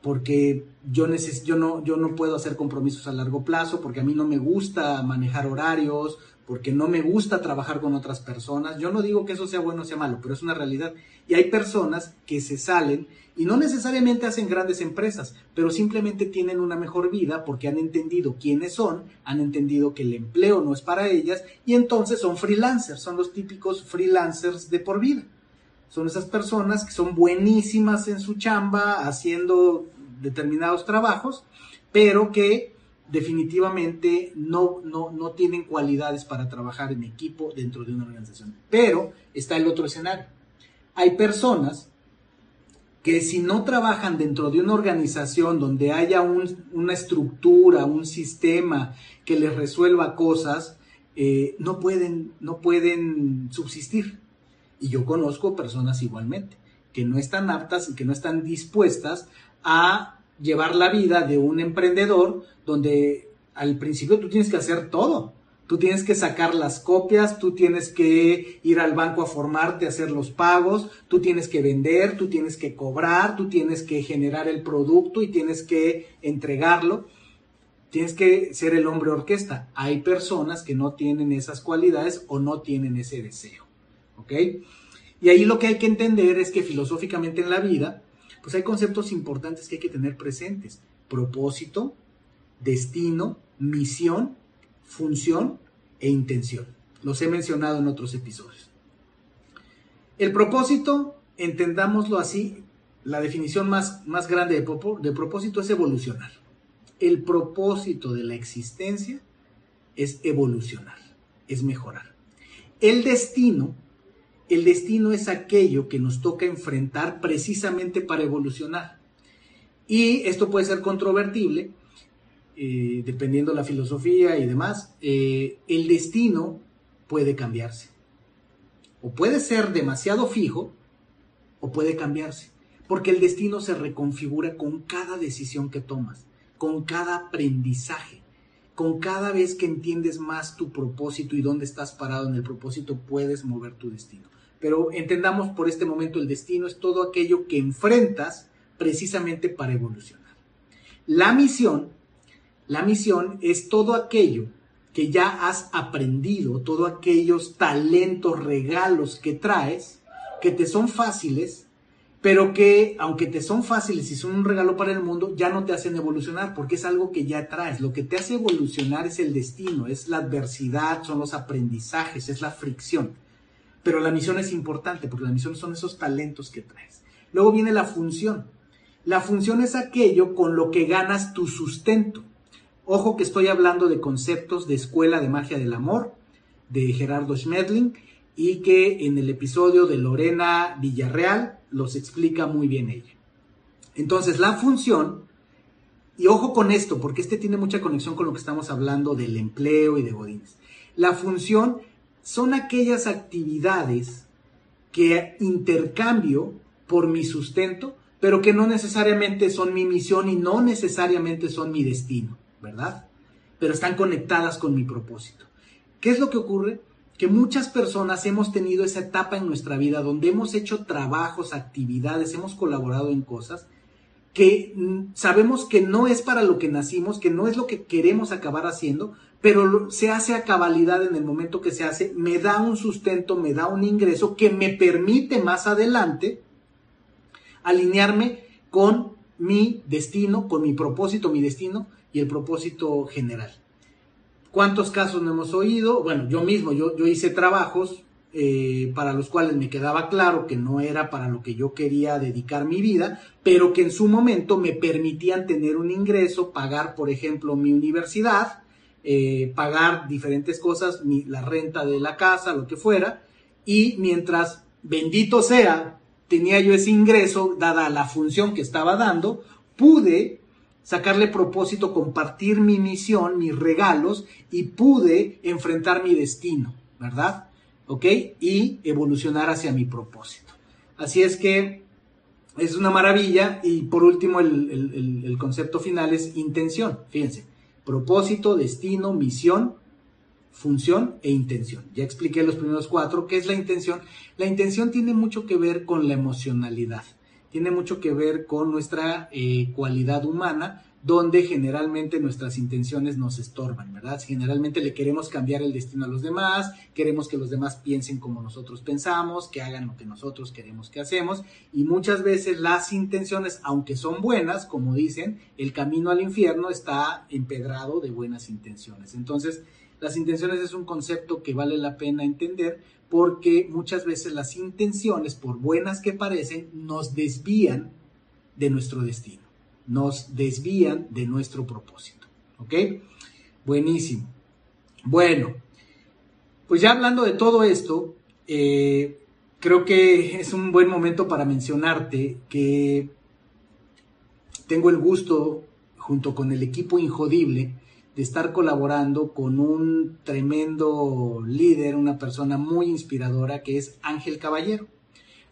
porque yo, yo, no, yo no puedo hacer compromisos a largo plazo, porque a mí no me gusta manejar horarios, porque no me gusta trabajar con otras personas. Yo no digo que eso sea bueno o sea malo, pero es una realidad. Y hay personas que se salen y no necesariamente hacen grandes empresas, pero simplemente tienen una mejor vida porque han entendido quiénes son, han entendido que el empleo no es para ellas y entonces son freelancers, son los típicos freelancers de por vida. Son esas personas que son buenísimas en su chamba, haciendo determinados trabajos, pero que definitivamente no, no, no tienen cualidades para trabajar en equipo dentro de una organización. Pero está el otro escenario. Hay personas que si no trabajan dentro de una organización donde haya una estructura, un sistema que les resuelva cosas, eh, no, pueden, no pueden subsistir. Y yo conozco personas igualmente, que no están aptas y que no están dispuestas a llevar la vida de un emprendedor donde al principio tú tienes que hacer todo. Tú tienes que sacar las copias, tú tienes que ir al banco a formarte, hacer los pagos, tú tienes que vender, tú tienes que cobrar, tú tienes que generar el producto y tienes que entregarlo. Tienes que ser el hombre orquesta. Hay personas que no tienen esas cualidades o no tienen ese deseo. ¿Ok? Y ahí lo que hay que entender es que filosóficamente en la vida, pues hay conceptos importantes que hay que tener presentes. Propósito, destino, misión función e intención. Los he mencionado en otros episodios. El propósito, entendámoslo así, la definición más, más grande de, de propósito es evolucionar. El propósito de la existencia es evolucionar, es mejorar. El destino, el destino es aquello que nos toca enfrentar precisamente para evolucionar. Y esto puede ser controvertible eh, dependiendo la filosofía y demás, eh, el destino puede cambiarse. O puede ser demasiado fijo o puede cambiarse. Porque el destino se reconfigura con cada decisión que tomas, con cada aprendizaje, con cada vez que entiendes más tu propósito y dónde estás parado en el propósito, puedes mover tu destino. Pero entendamos por este momento el destino es todo aquello que enfrentas precisamente para evolucionar. La misión la misión es todo aquello que ya has aprendido, todos aquellos talentos, regalos que traes, que te son fáciles, pero que aunque te son fáciles y son un regalo para el mundo, ya no te hacen evolucionar porque es algo que ya traes. Lo que te hace evolucionar es el destino, es la adversidad, son los aprendizajes, es la fricción. Pero la misión es importante porque la misión son esos talentos que traes. Luego viene la función. La función es aquello con lo que ganas tu sustento. Ojo que estoy hablando de conceptos de Escuela de Magia del Amor de Gerardo Schmedling y que en el episodio de Lorena Villarreal los explica muy bien ella. Entonces, la función, y ojo con esto, porque este tiene mucha conexión con lo que estamos hablando del empleo y de Godines. La función son aquellas actividades que intercambio por mi sustento, pero que no necesariamente son mi misión y no necesariamente son mi destino. ¿verdad? Pero están conectadas con mi propósito. ¿Qué es lo que ocurre? Que muchas personas hemos tenido esa etapa en nuestra vida donde hemos hecho trabajos, actividades, hemos colaborado en cosas que mm, sabemos que no es para lo que nacimos, que no es lo que queremos acabar haciendo, pero se hace a cabalidad en el momento que se hace, me da un sustento, me da un ingreso que me permite más adelante alinearme con mi destino, con mi propósito, mi destino, y el propósito general. ¿Cuántos casos no hemos oído? Bueno, yo mismo, yo, yo hice trabajos eh, para los cuales me quedaba claro que no era para lo que yo quería dedicar mi vida, pero que en su momento me permitían tener un ingreso, pagar, por ejemplo, mi universidad, eh, pagar diferentes cosas, la renta de la casa, lo que fuera, y mientras, bendito sea, tenía yo ese ingreso, dada la función que estaba dando, pude sacarle propósito, compartir mi misión, mis regalos y pude enfrentar mi destino, ¿verdad? ¿Ok? Y evolucionar hacia mi propósito. Así es que es una maravilla y por último el, concepto final es intención. Fíjense, propósito, destino, misión, función e intención. Ya expliqué los primeros cuatro. ¿Qué es la intención? La intención tiene mucho que ver con la emocionalidad tiene mucho que ver con nuestra eh, cualidad humana, donde generalmente nuestras intenciones nos estorban, ¿verdad? Generalmente le queremos cambiar el destino a los demás, queremos que los demás piensen como nosotros pensamos, que hagan lo que nosotros queremos que hacemos, y muchas veces las intenciones, aunque son buenas, como dicen, el camino al infierno está empedrado de buenas intenciones. Entonces, las intenciones es un concepto que vale la pena entender porque muchas veces las intenciones, por buenas que parecen, nos desvían de nuestro destino, nos desvían de nuestro propósito. ¿Ok? Buenísimo. Bueno, pues ya hablando de todo esto, eh, creo que es un buen momento para mencionarte que tengo el gusto, junto con el equipo Injodible, de estar colaborando con un tremendo líder, una persona muy inspiradora que es Ángel Caballero.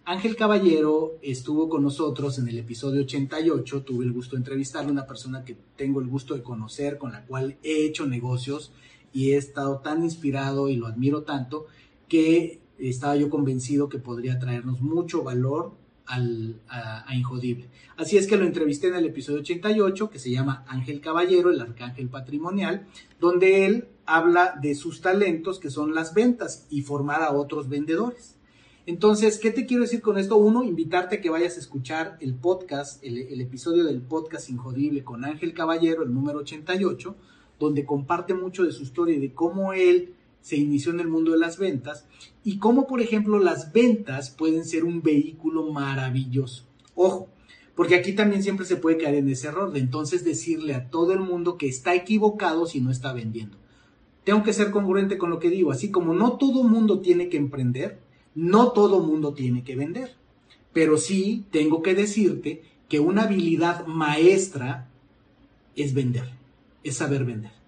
Ángel Caballero estuvo con nosotros en el episodio 88, tuve el gusto de entrevistarle, una persona que tengo el gusto de conocer, con la cual he hecho negocios y he estado tan inspirado y lo admiro tanto que estaba yo convencido que podría traernos mucho valor al, a, Injodible. Así es que lo entrevisté en el episodio 88, que se llama Ángel Caballero, el arcángel patrimonial, donde él habla de sus talentos, que son las ventas, y formar a otros vendedores. Entonces, ¿qué te quiero decir con esto? Uno, invitarte a que vayas a escuchar el podcast, el, el episodio del podcast Injodible con Ángel Caballero, el número 88, donde comparte mucho de su historia y de cómo él se inició en el mundo de las ventas y cómo, por ejemplo, las ventas pueden ser un vehículo maravilloso. Ojo, porque aquí también siempre se puede caer en ese error de entonces decirle a todo el mundo que está equivocado si no está vendiendo. Tengo que ser congruente con lo que digo, así como no todo mundo tiene que emprender, no todo mundo tiene que vender. Pero sí tengo que decirte que una habilidad maestra es vender, es saber vender.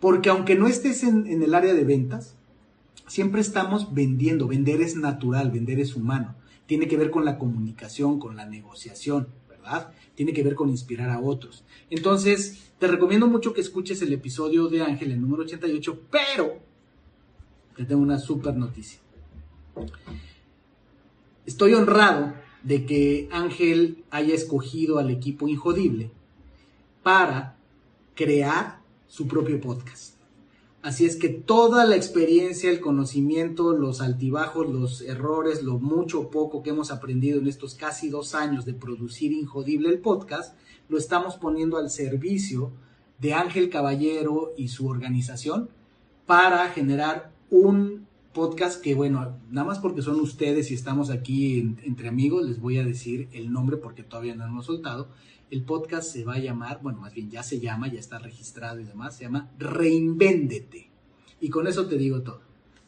Porque aunque no estés en, el área de ventas, siempre estamos vendiendo. Vender es natural, vender es humano. Tiene que ver con la comunicación, con la negociación, ¿verdad? Tiene que ver con inspirar a otros. Entonces, te recomiendo mucho que escuches el episodio de Ángel, el número 88, pero te tengo una super noticia. Estoy honrado de que Ángel haya escogido al equipo Injodible para crear su propio podcast. Así es que toda la experiencia, el conocimiento, los altibajos, los errores, lo mucho o poco que hemos aprendido en estos casi dos años de producir Injodible el podcast, lo estamos poniendo al servicio de Ángel Caballero y su organización para generar un podcast que, bueno, nada más porque son ustedes y estamos aquí entre amigos, les voy a decir el nombre porque todavía no lo hemos soltado. El podcast se va a llamar, bueno, más bien ya se llama, ya está registrado y demás, se llama Reinvéndete. Y con eso te digo todo.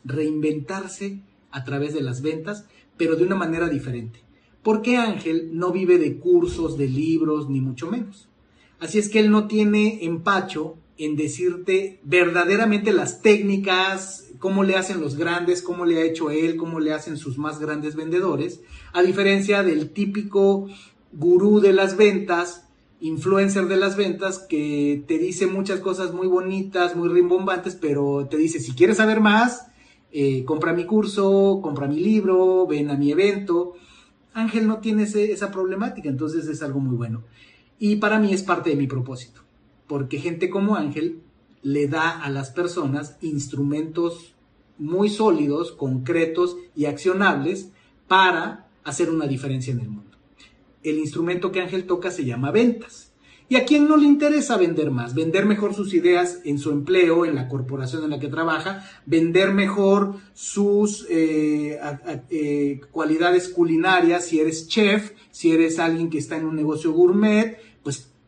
Reinventarse a través de las ventas, pero de una manera diferente. Porque Ángel no vive de cursos, de libros, ni mucho menos. Así es que él no tiene empacho en decirte verdaderamente las técnicas, cómo le hacen los grandes, cómo le ha hecho él, cómo le hacen sus más grandes vendedores, a diferencia del típico gurú de las ventas, influencer de las ventas, que te dice muchas cosas muy bonitas, muy rimbombantes, pero te dice, si quieres saber más, eh, compra mi curso, compra mi libro, ven a mi evento. Ángel no tiene esa problemática, entonces es algo muy bueno. Y para mí es parte de mi propósito, porque gente como Ángel le da a las personas instrumentos muy sólidos, concretos y accionables para hacer una diferencia en el mundo el instrumento que Ángel toca se llama ventas. ¿Y a quién no le interesa vender más? Vender mejor sus ideas en su empleo, en la corporación en la que trabaja, vender mejor sus eh, eh, cualidades culinarias, si eres chef, si eres alguien que está en un negocio gourmet,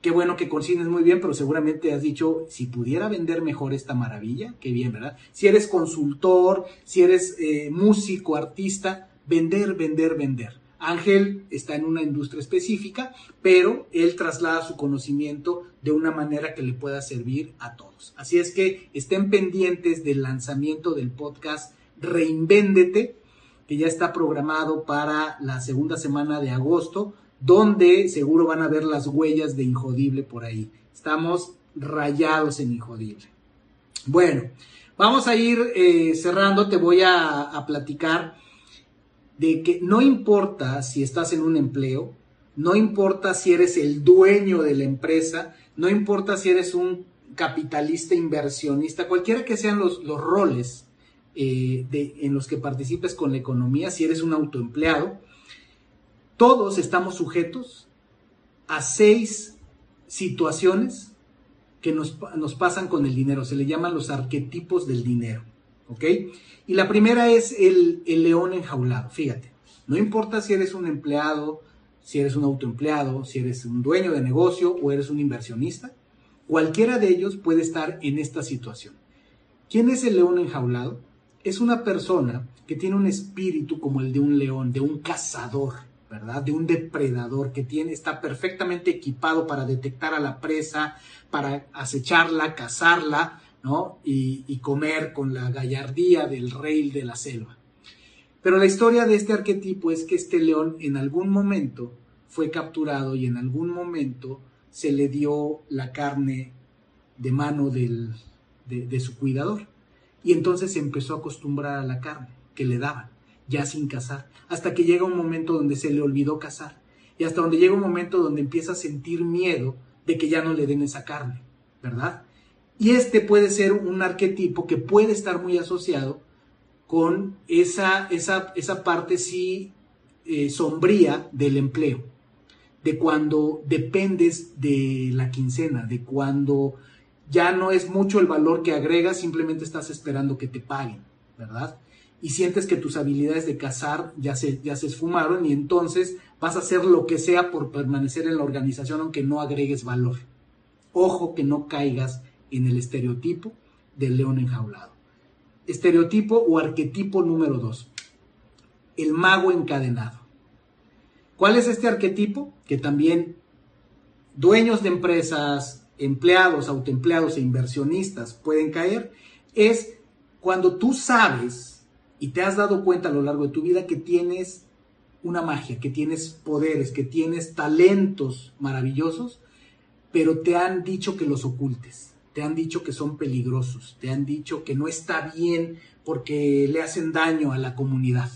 qué bueno que cocines muy bien, pero seguramente has dicho, si pudiera vender mejor esta maravilla, qué bien, ¿verdad? Si eres consultor, si eres eh, músico, artista, vender, vender, vender. Ángel está en una industria específica, pero él traslada su conocimiento de una manera que le pueda servir a todos. Así es que estén pendientes del lanzamiento del podcast Reinvéndete, que ya está programado para la segunda semana de agosto, donde seguro van a ver las huellas de Injodible por ahí. Estamos rayados en Injodible. Bueno, vamos a ir eh, cerrando, te voy a platicar de que no importa si estás en un empleo, no importa si eres el dueño de la empresa, no importa si eres un capitalista inversionista, cualquiera que sean los, roles eh, en los que participes con la economía, si eres un autoempleado, todos estamos sujetos a seis situaciones que nos, nos pasan con el dinero, se le llaman los arquetipos del dinero. ¿ok? Y la primera es el, león enjaulado, fíjate, no importa si eres un empleado, si eres un autoempleado, si eres un dueño de negocio o eres un inversionista, cualquiera de ellos puede estar en esta situación. ¿Quién es el león enjaulado? es una persona que tiene un espíritu como el de un león, de un cazador, De un depredador que tiene, está perfectamente equipado para detectar a la presa, para acecharla, cazarla, ¿no? Y, comer con la gallardía del rey de la selva. Pero la historia de este arquetipo es que este león en algún momento fue capturado y en algún momento se le dio la carne de mano del, de, su cuidador. Y entonces se empezó a acostumbrar a la carne que le daban, ya sin cazar, hasta que llega un momento donde se le olvidó cazar. Y hasta donde llega un momento donde empieza a sentir miedo de que ya no le den esa carne, ¿verdad? Y este puede ser un arquetipo que puede estar muy asociado con esa, esa, esa parte sí eh, sombría del empleo de cuando dependes de la quincena, de cuando ya no es mucho el valor que agregas, simplemente estás esperando que te paguen, ¿verdad? Y sientes que tus habilidades de cazar ya se, ya se esfumaron y entonces vas a hacer lo que sea por permanecer en la organización aunque no agregues valor. Ojo que no caigas en el estereotipo del león enjaulado. Estereotipo o arquetipo número dos. El mago encadenado. ¿Cuál es este arquetipo? Que también dueños de empresas, empleados, autoempleados e inversionistas pueden caer. Es cuando tú sabes y te has dado cuenta a lo largo de tu vida que tienes una magia, que tienes poderes, que tienes talentos maravillosos, pero te han dicho que los ocultes, te han dicho que son peligrosos, te han dicho que no está bien porque le hacen daño a la comunidad.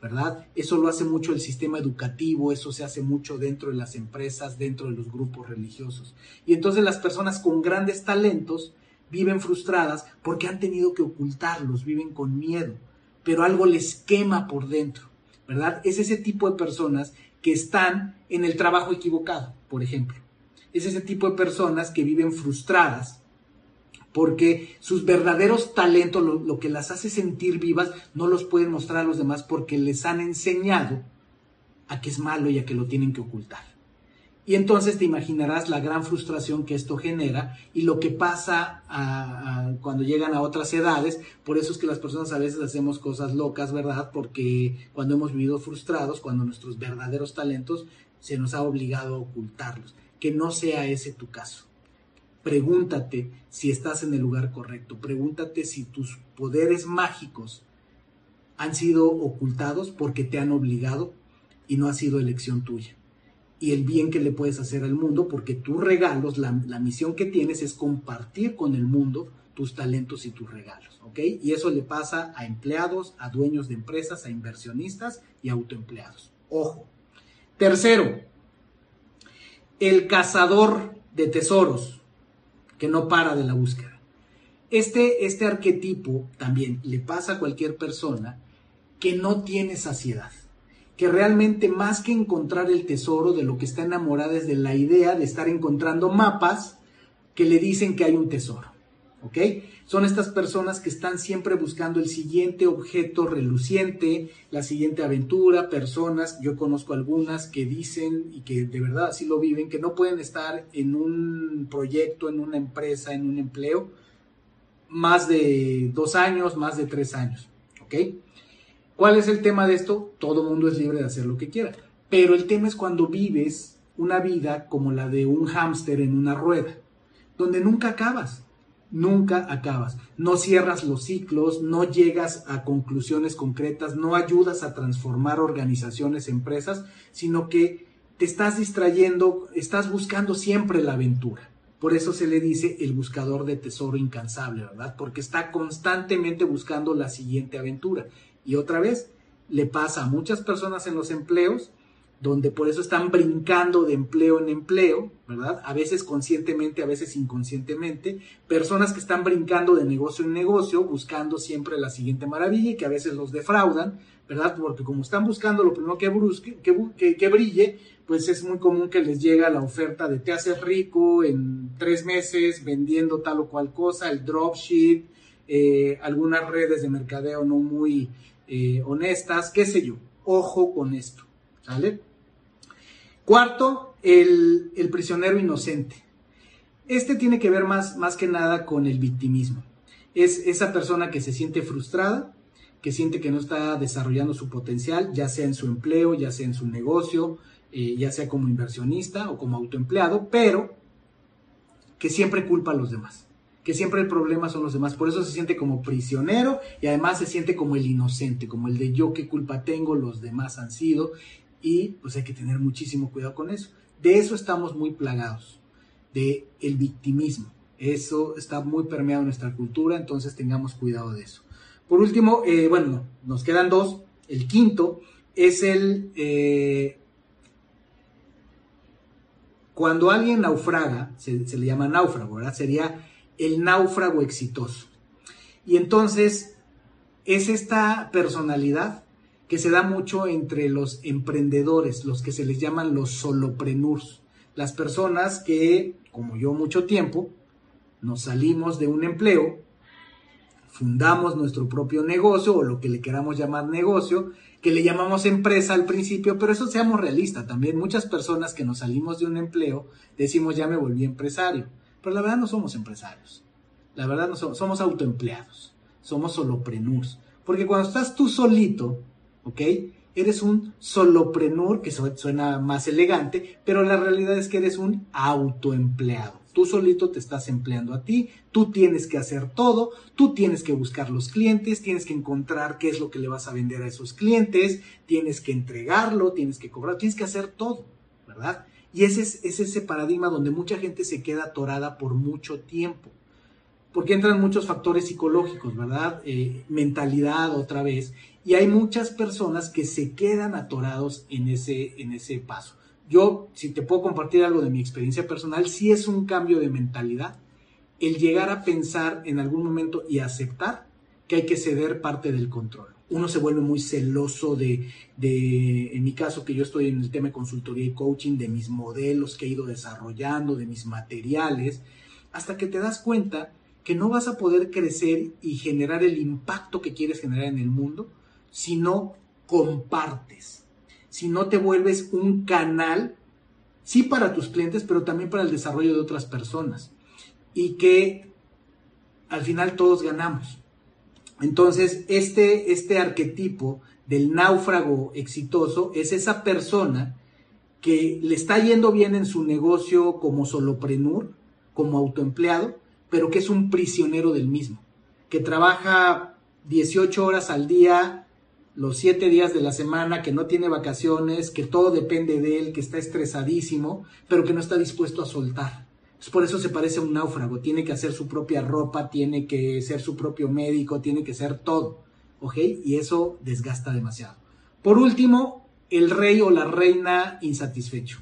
¿verdad? Eso lo hace mucho el sistema educativo, eso se hace mucho dentro de las empresas, dentro de los grupos religiosos. Y entonces las personas con grandes talentos viven frustradas porque han tenido que ocultarlos, viven con miedo, pero algo les quema por dentro, ¿verdad? Es ese tipo de personas que están en el trabajo equivocado, por ejemplo. Es ese tipo de personas que viven frustradas porque sus verdaderos talentos, lo, que las hace sentir vivas, no los pueden mostrar a los demás porque les han enseñado a que es malo y a que lo tienen que ocultar. Y entonces te imaginarás la gran frustración que esto genera y lo que pasa cuando llegan a otras edades. Por eso es que las personas a veces hacemos cosas locas, ¿verdad? Porque cuando hemos vivido frustrados, cuando nuestros verdaderos talentos se nos ha obligado a ocultarlos. Que no sea ese tu caso. Pregúntate si estás en el lugar correcto. Pregúntate si tus poderes mágicos han sido ocultados porque te han obligado y no ha sido elección tuya. Y el bien que le puedes hacer al mundo, porque tus regalos, la, misión que tienes es compartir con el mundo tus talentos y tus regalos. Y eso le pasa a empleados, a dueños de empresas, a inversionistas y autoempleados. Ojo. Tercero, el cazador de tesoros que no para de la búsqueda. Este, este arquetipo también le pasa a cualquier persona que no tiene saciedad, que realmente más que encontrar el tesoro de lo que está enamorada es de la idea de estar encontrando mapas que le dicen que hay un tesoro. ¿Ok? Son estas personas que están siempre buscando el siguiente objeto reluciente, la siguiente aventura, personas, yo conozco algunas que dicen y que de verdad así lo viven, que no pueden estar en un proyecto, en una empresa, en un empleo, más de dos años, más de tres años. ¿Ok? ¿Cuál es el tema de esto? Todo mundo es libre de hacer lo que quiera. Pero el tema es cuando vives una vida como la de un hámster en una rueda, donde nunca acabas nunca acabas. No cierras los ciclos, no llegas a conclusiones concretas, no ayudas a transformar organizaciones, empresas, sino que te estás distrayendo, estás buscando siempre la aventura. Por eso se le dice el buscador de tesoro incansable, ¿verdad? Porque está constantemente buscando la siguiente aventura. Y otra vez, le pasa a muchas personas en los empleos donde por eso están brincando de empleo en empleo, ¿verdad? A veces conscientemente, a veces inconscientemente, personas que están brincando de negocio en negocio, buscando siempre la siguiente maravilla y que a veces los defraudan, ¿verdad? Porque como están buscando lo primero que, brusque, que, brille, pues es muy común que les llega la oferta de te haces rico en tres meses vendiendo tal o cual cosa, el dropship, eh, algunas redes de mercadeo no muy eh, honestas, qué sé yo. Ojo con esto. Cuarto, el, prisionero inocente. Este tiene que ver más, más que nada con el victimismo. Es esa persona que se siente frustrada que siente que no está desarrollando su potencial, ya sea en su empleo, ya sea en su negocio, eh, ya sea como inversionista o como autoempleado, pero que siempre culpa a los demás, que siempre el problema son los demás, por eso se siente como prisionero y además se siente como el inocente, como el de yo qué culpa tengo, los demás han sido y pues hay que tener muchísimo cuidado con eso. De eso estamos muy plagados, de el victimismo. Eso está muy permeado en nuestra cultura, entonces tengamos cuidado de eso. Por último, eh, bueno, nos quedan dos. El quinto es el... Eh, cuando alguien naufraga, se, se, le llama náufrago, ¿verdad? Sería el náufrago exitoso. Y entonces es esta personalidad que se da mucho entre los emprendedores, los que se les llaman los soloprenurs, las personas que, como yo mucho tiempo, nos salimos de un empleo, fundamos nuestro propio negocio o lo que le queramos llamar negocio, que le llamamos empresa al principio, pero eso seamos realistas también. Muchas personas que nos salimos de un empleo decimos ya me volví empresario, pero la verdad no somos empresarios. La verdad no somos, autoempleados, somos soloprenurs. Porque cuando estás tú solito, ¿ok? Eres un soloprenur, que suena más elegante, pero la realidad es que eres un autoempleado. Tú solito te estás empleando a ti, tú tienes que hacer todo, tú tienes que buscar los clientes, tienes que encontrar qué es lo que le vas a vender a esos clientes, tienes que entregarlo, tienes que cobrar, tienes que hacer todo, ¿verdad? Y ese es, ese paradigma donde mucha gente se queda atorada por mucho tiempo. Porque entran muchos factores psicológicos, ¿verdad? Eh, mentalidad otra vez. Y hay muchas personas que se quedan atorados en ese, en ese paso. Yo, si te puedo compartir algo de mi experiencia personal, sí es un cambio de mentalidad el llegar a pensar en algún momento y aceptar que hay que ceder parte del control. Uno se vuelve muy celoso de, de, en mi caso que yo estoy en el tema de consultoría y coaching, de mis modelos que he ido desarrollando, de mis materiales, hasta que te das cuenta que no vas a poder crecer y generar el impacto que quieres generar en el mundo si no compartes si no te vuelves un canal, sí para tus clientes, pero también para el desarrollo de otras personas. Y que al final todos ganamos. Entonces, este, este arquetipo del náufrago exitoso es esa persona que le está yendo bien en su negocio como soloprenur, como autoempleado, pero que es un prisionero del mismo, que trabaja 18 horas al día los siete días de la semana, que no tiene vacaciones, que todo depende de él, que está estresadísimo, pero que no está dispuesto a soltar. Por eso se parece a un náufrago, tiene que hacer su propia ropa, tiene que ser su propio médico, tiene que ser todo, ¿ok? Y eso desgasta demasiado. Por último, el rey o la reina insatisfecho.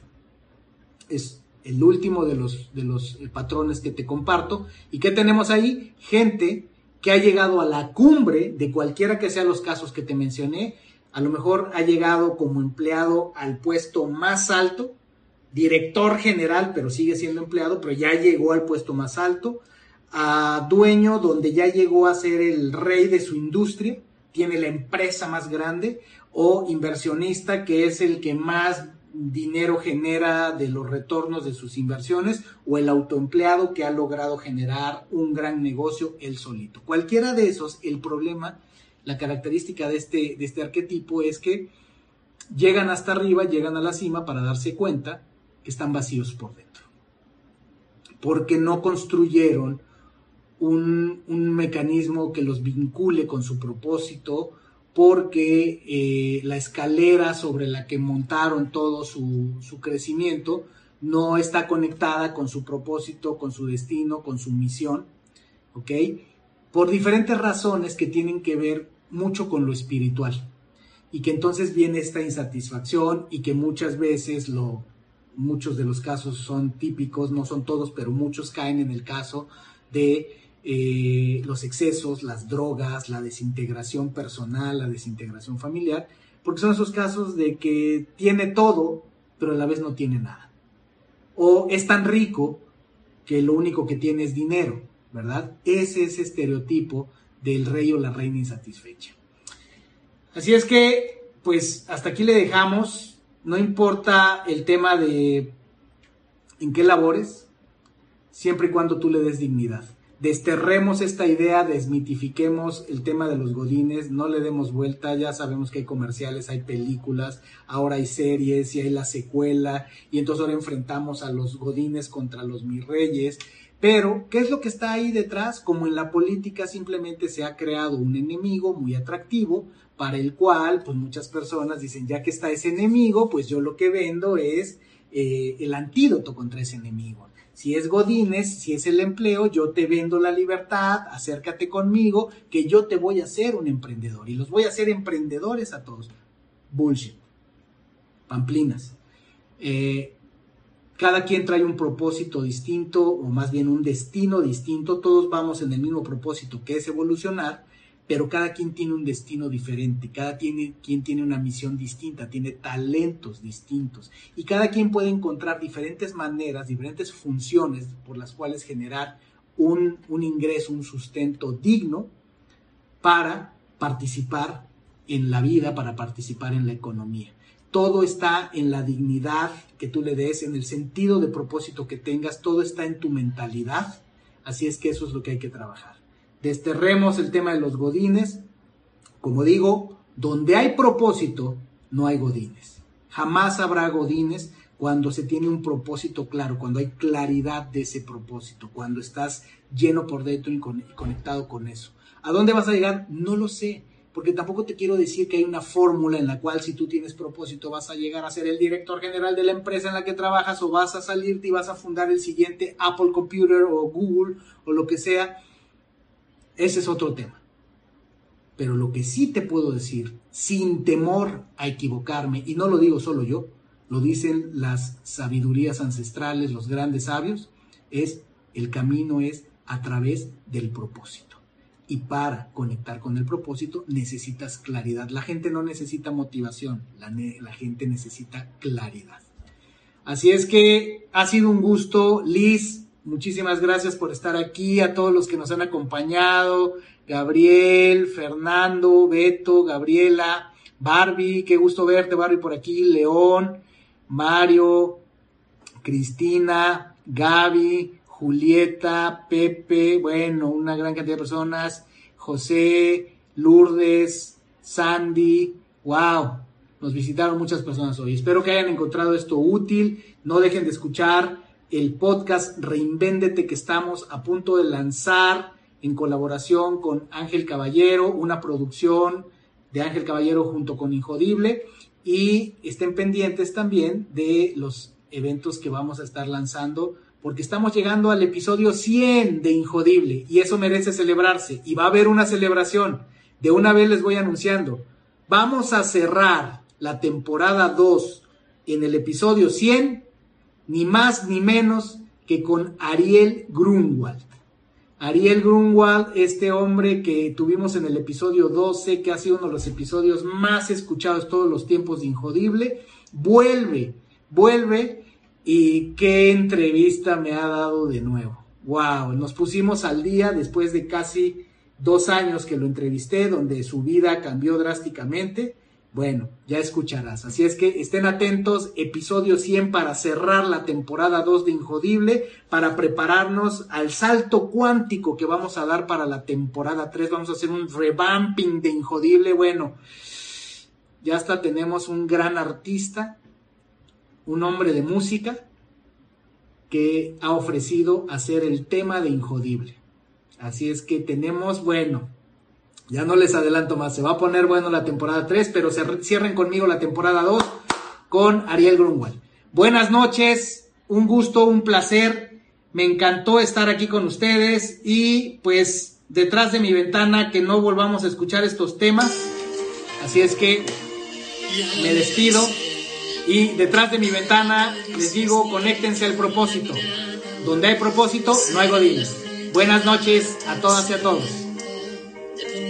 Es el último de los, de los patrones que te comparto. ¿Y qué tenemos ahí? Gente que ha llegado a la cumbre de cualquiera que sean los casos que te mencioné, a lo mejor ha llegado como empleado al puesto más alto, director general, pero sigue siendo empleado, pero ya llegó al puesto más alto, a dueño donde ya llegó a ser el rey de su industria, tiene la empresa más grande, o inversionista que es el que más dinero genera de los retornos de sus inversiones o el autoempleado que ha logrado generar un gran negocio él solito. Cualquiera de esos, el problema, la característica de este, de este arquetipo es que llegan hasta arriba, llegan a la cima para darse cuenta están vacíos por dentro. Porque no construyeron un, un mecanismo que los vincule con su propósito, porque eh, la escalera sobre la que montaron todo su, crecimiento no está conectada con su propósito, con su destino, con su misión, ¿ok? Por diferentes razones que tienen que ver mucho con lo espiritual y que entonces viene esta insatisfacción y que muchas veces lo, muchos de los casos son típicos, no son todos, pero muchos caen en el caso de eh, los excesos, las drogas, la desintegración personal, la desintegración familiar, porque son esos casos de que tiene todo, pero a la vez no tiene nada. O es tan rico que lo único que tiene es dinero, ¿verdad? Ese es estereotipo del rey o la reina insatisfecha. Así es que, pues hasta aquí le dejamos. No importa el tema de en qué labores, siempre y cuando tú le des dignidad desterremos esta idea, desmitifiquemos el tema de los godines, no le demos vuelta, ya sabemos que hay comerciales, hay películas, ahora hay series y hay la secuela, y entonces ahora enfrentamos a los godines contra los mis reyes. Pero, ¿qué es lo que está ahí detrás? Como en la política simplemente se ha creado un enemigo muy atractivo para el cual, pues muchas personas dicen, ya que está ese enemigo, pues yo lo que vendo es eh, el antídoto contra ese enemigo. Si es Godines, si es el empleo, yo te vendo la libertad, acércate conmigo, que yo te voy a hacer un emprendedor y los voy a hacer emprendedores a todos. Bullshit. Pamplinas. Eh, cada quien trae un propósito distinto o más bien un destino distinto. Todos vamos en el mismo propósito que es evolucionar pero cada quien tiene un destino diferente, cada quien tiene una misión distinta, tiene talentos distintos y cada quien puede encontrar diferentes maneras, diferentes funciones por las cuales generar un, ingreso, un sustento digno para participar en la vida, para participar en la economía. Todo está en la dignidad que tú le des, en el sentido de propósito que tengas, todo está en tu mentalidad. Así es que eso es lo que hay que trabajar desterremos el tema de los godines. Como digo, donde hay propósito, no hay godines. Jamás habrá godines cuando se tiene un propósito claro, cuando hay claridad de ese propósito, cuando estás lleno por dentro y conectado con eso. ¿A dónde vas a llegar? No lo sé, porque tampoco te quiero decir que hay una fórmula en la cual si tú tienes propósito vas a llegar a ser el director general de la empresa en la que trabajas o vas a salirte y vas a fundar el siguiente Apple Computer o Google o lo que sea ese es otro tema. Pero lo que sí te puedo decir, sin temor a equivocarme, y no lo digo solo yo, lo dicen las sabidurías ancestrales, los grandes sabios, es el camino es a través del propósito. Y para conectar con el propósito necesitas claridad. La gente no necesita motivación, la, la gente necesita claridad. Así es que ha sido un gusto, Liz, Muchísimas gracias por estar aquí, a todos los que nos han acompañado, Gabriel, Fernando, Beto, Gabriela, Barbie, qué gusto verte, Barbie, por aquí, León, Mario, Cristina, Gaby, Julieta, Pepe, bueno, una gran cantidad de personas, José, Lourdes, Sandy, wow, nos visitaron muchas personas hoy. Espero que hayan encontrado esto útil, no dejen de escuchar el podcast Reinvéndete que estamos a punto de lanzar en colaboración con Ángel Caballero, una producción de Ángel Caballero junto con Injodible y estén pendientes también de los eventos que vamos a estar lanzando porque estamos llegando al episodio 100 de Injodible y eso merece celebrarse y va a haber una celebración. De una vez les voy anunciando. Vamos a cerrar la temporada 2 en el episodio 100 ni más ni menos que con Ariel Grunwald. Ariel Grunwald, este hombre que tuvimos en el episodio 12, que ha sido uno de los episodios más escuchados todos los tiempos de Injodible, vuelve, vuelve y qué entrevista me ha dado de nuevo. Wow, nos pusimos al día después de casi dos años que lo entrevisté, donde su vida cambió drásticamente bueno, ya escucharás. Así es que estén atentos, episodio 100 para cerrar la temporada 2 de Injodible, para prepararnos al salto cuántico que vamos a dar para la temporada 3. Vamos a hacer un revamping de Injodible. Bueno, ya hasta tenemos un gran artista, un hombre de música, que ha ofrecido hacer el tema de Injodible. Así es que tenemos, bueno, ya no les adelanto más, se va a poner bueno la temporada 3, pero cierren conmigo la temporada 2 con Ariel Grunwald. Buenas noches, un gusto, un placer, me encantó estar aquí con ustedes y pues detrás de mi ventana que no volvamos a escuchar estos temas. Así es que me despido y detrás de mi ventana les digo, conéctense al propósito. Donde hay propósito, no hay godines. Buenas noches a todas y a todos.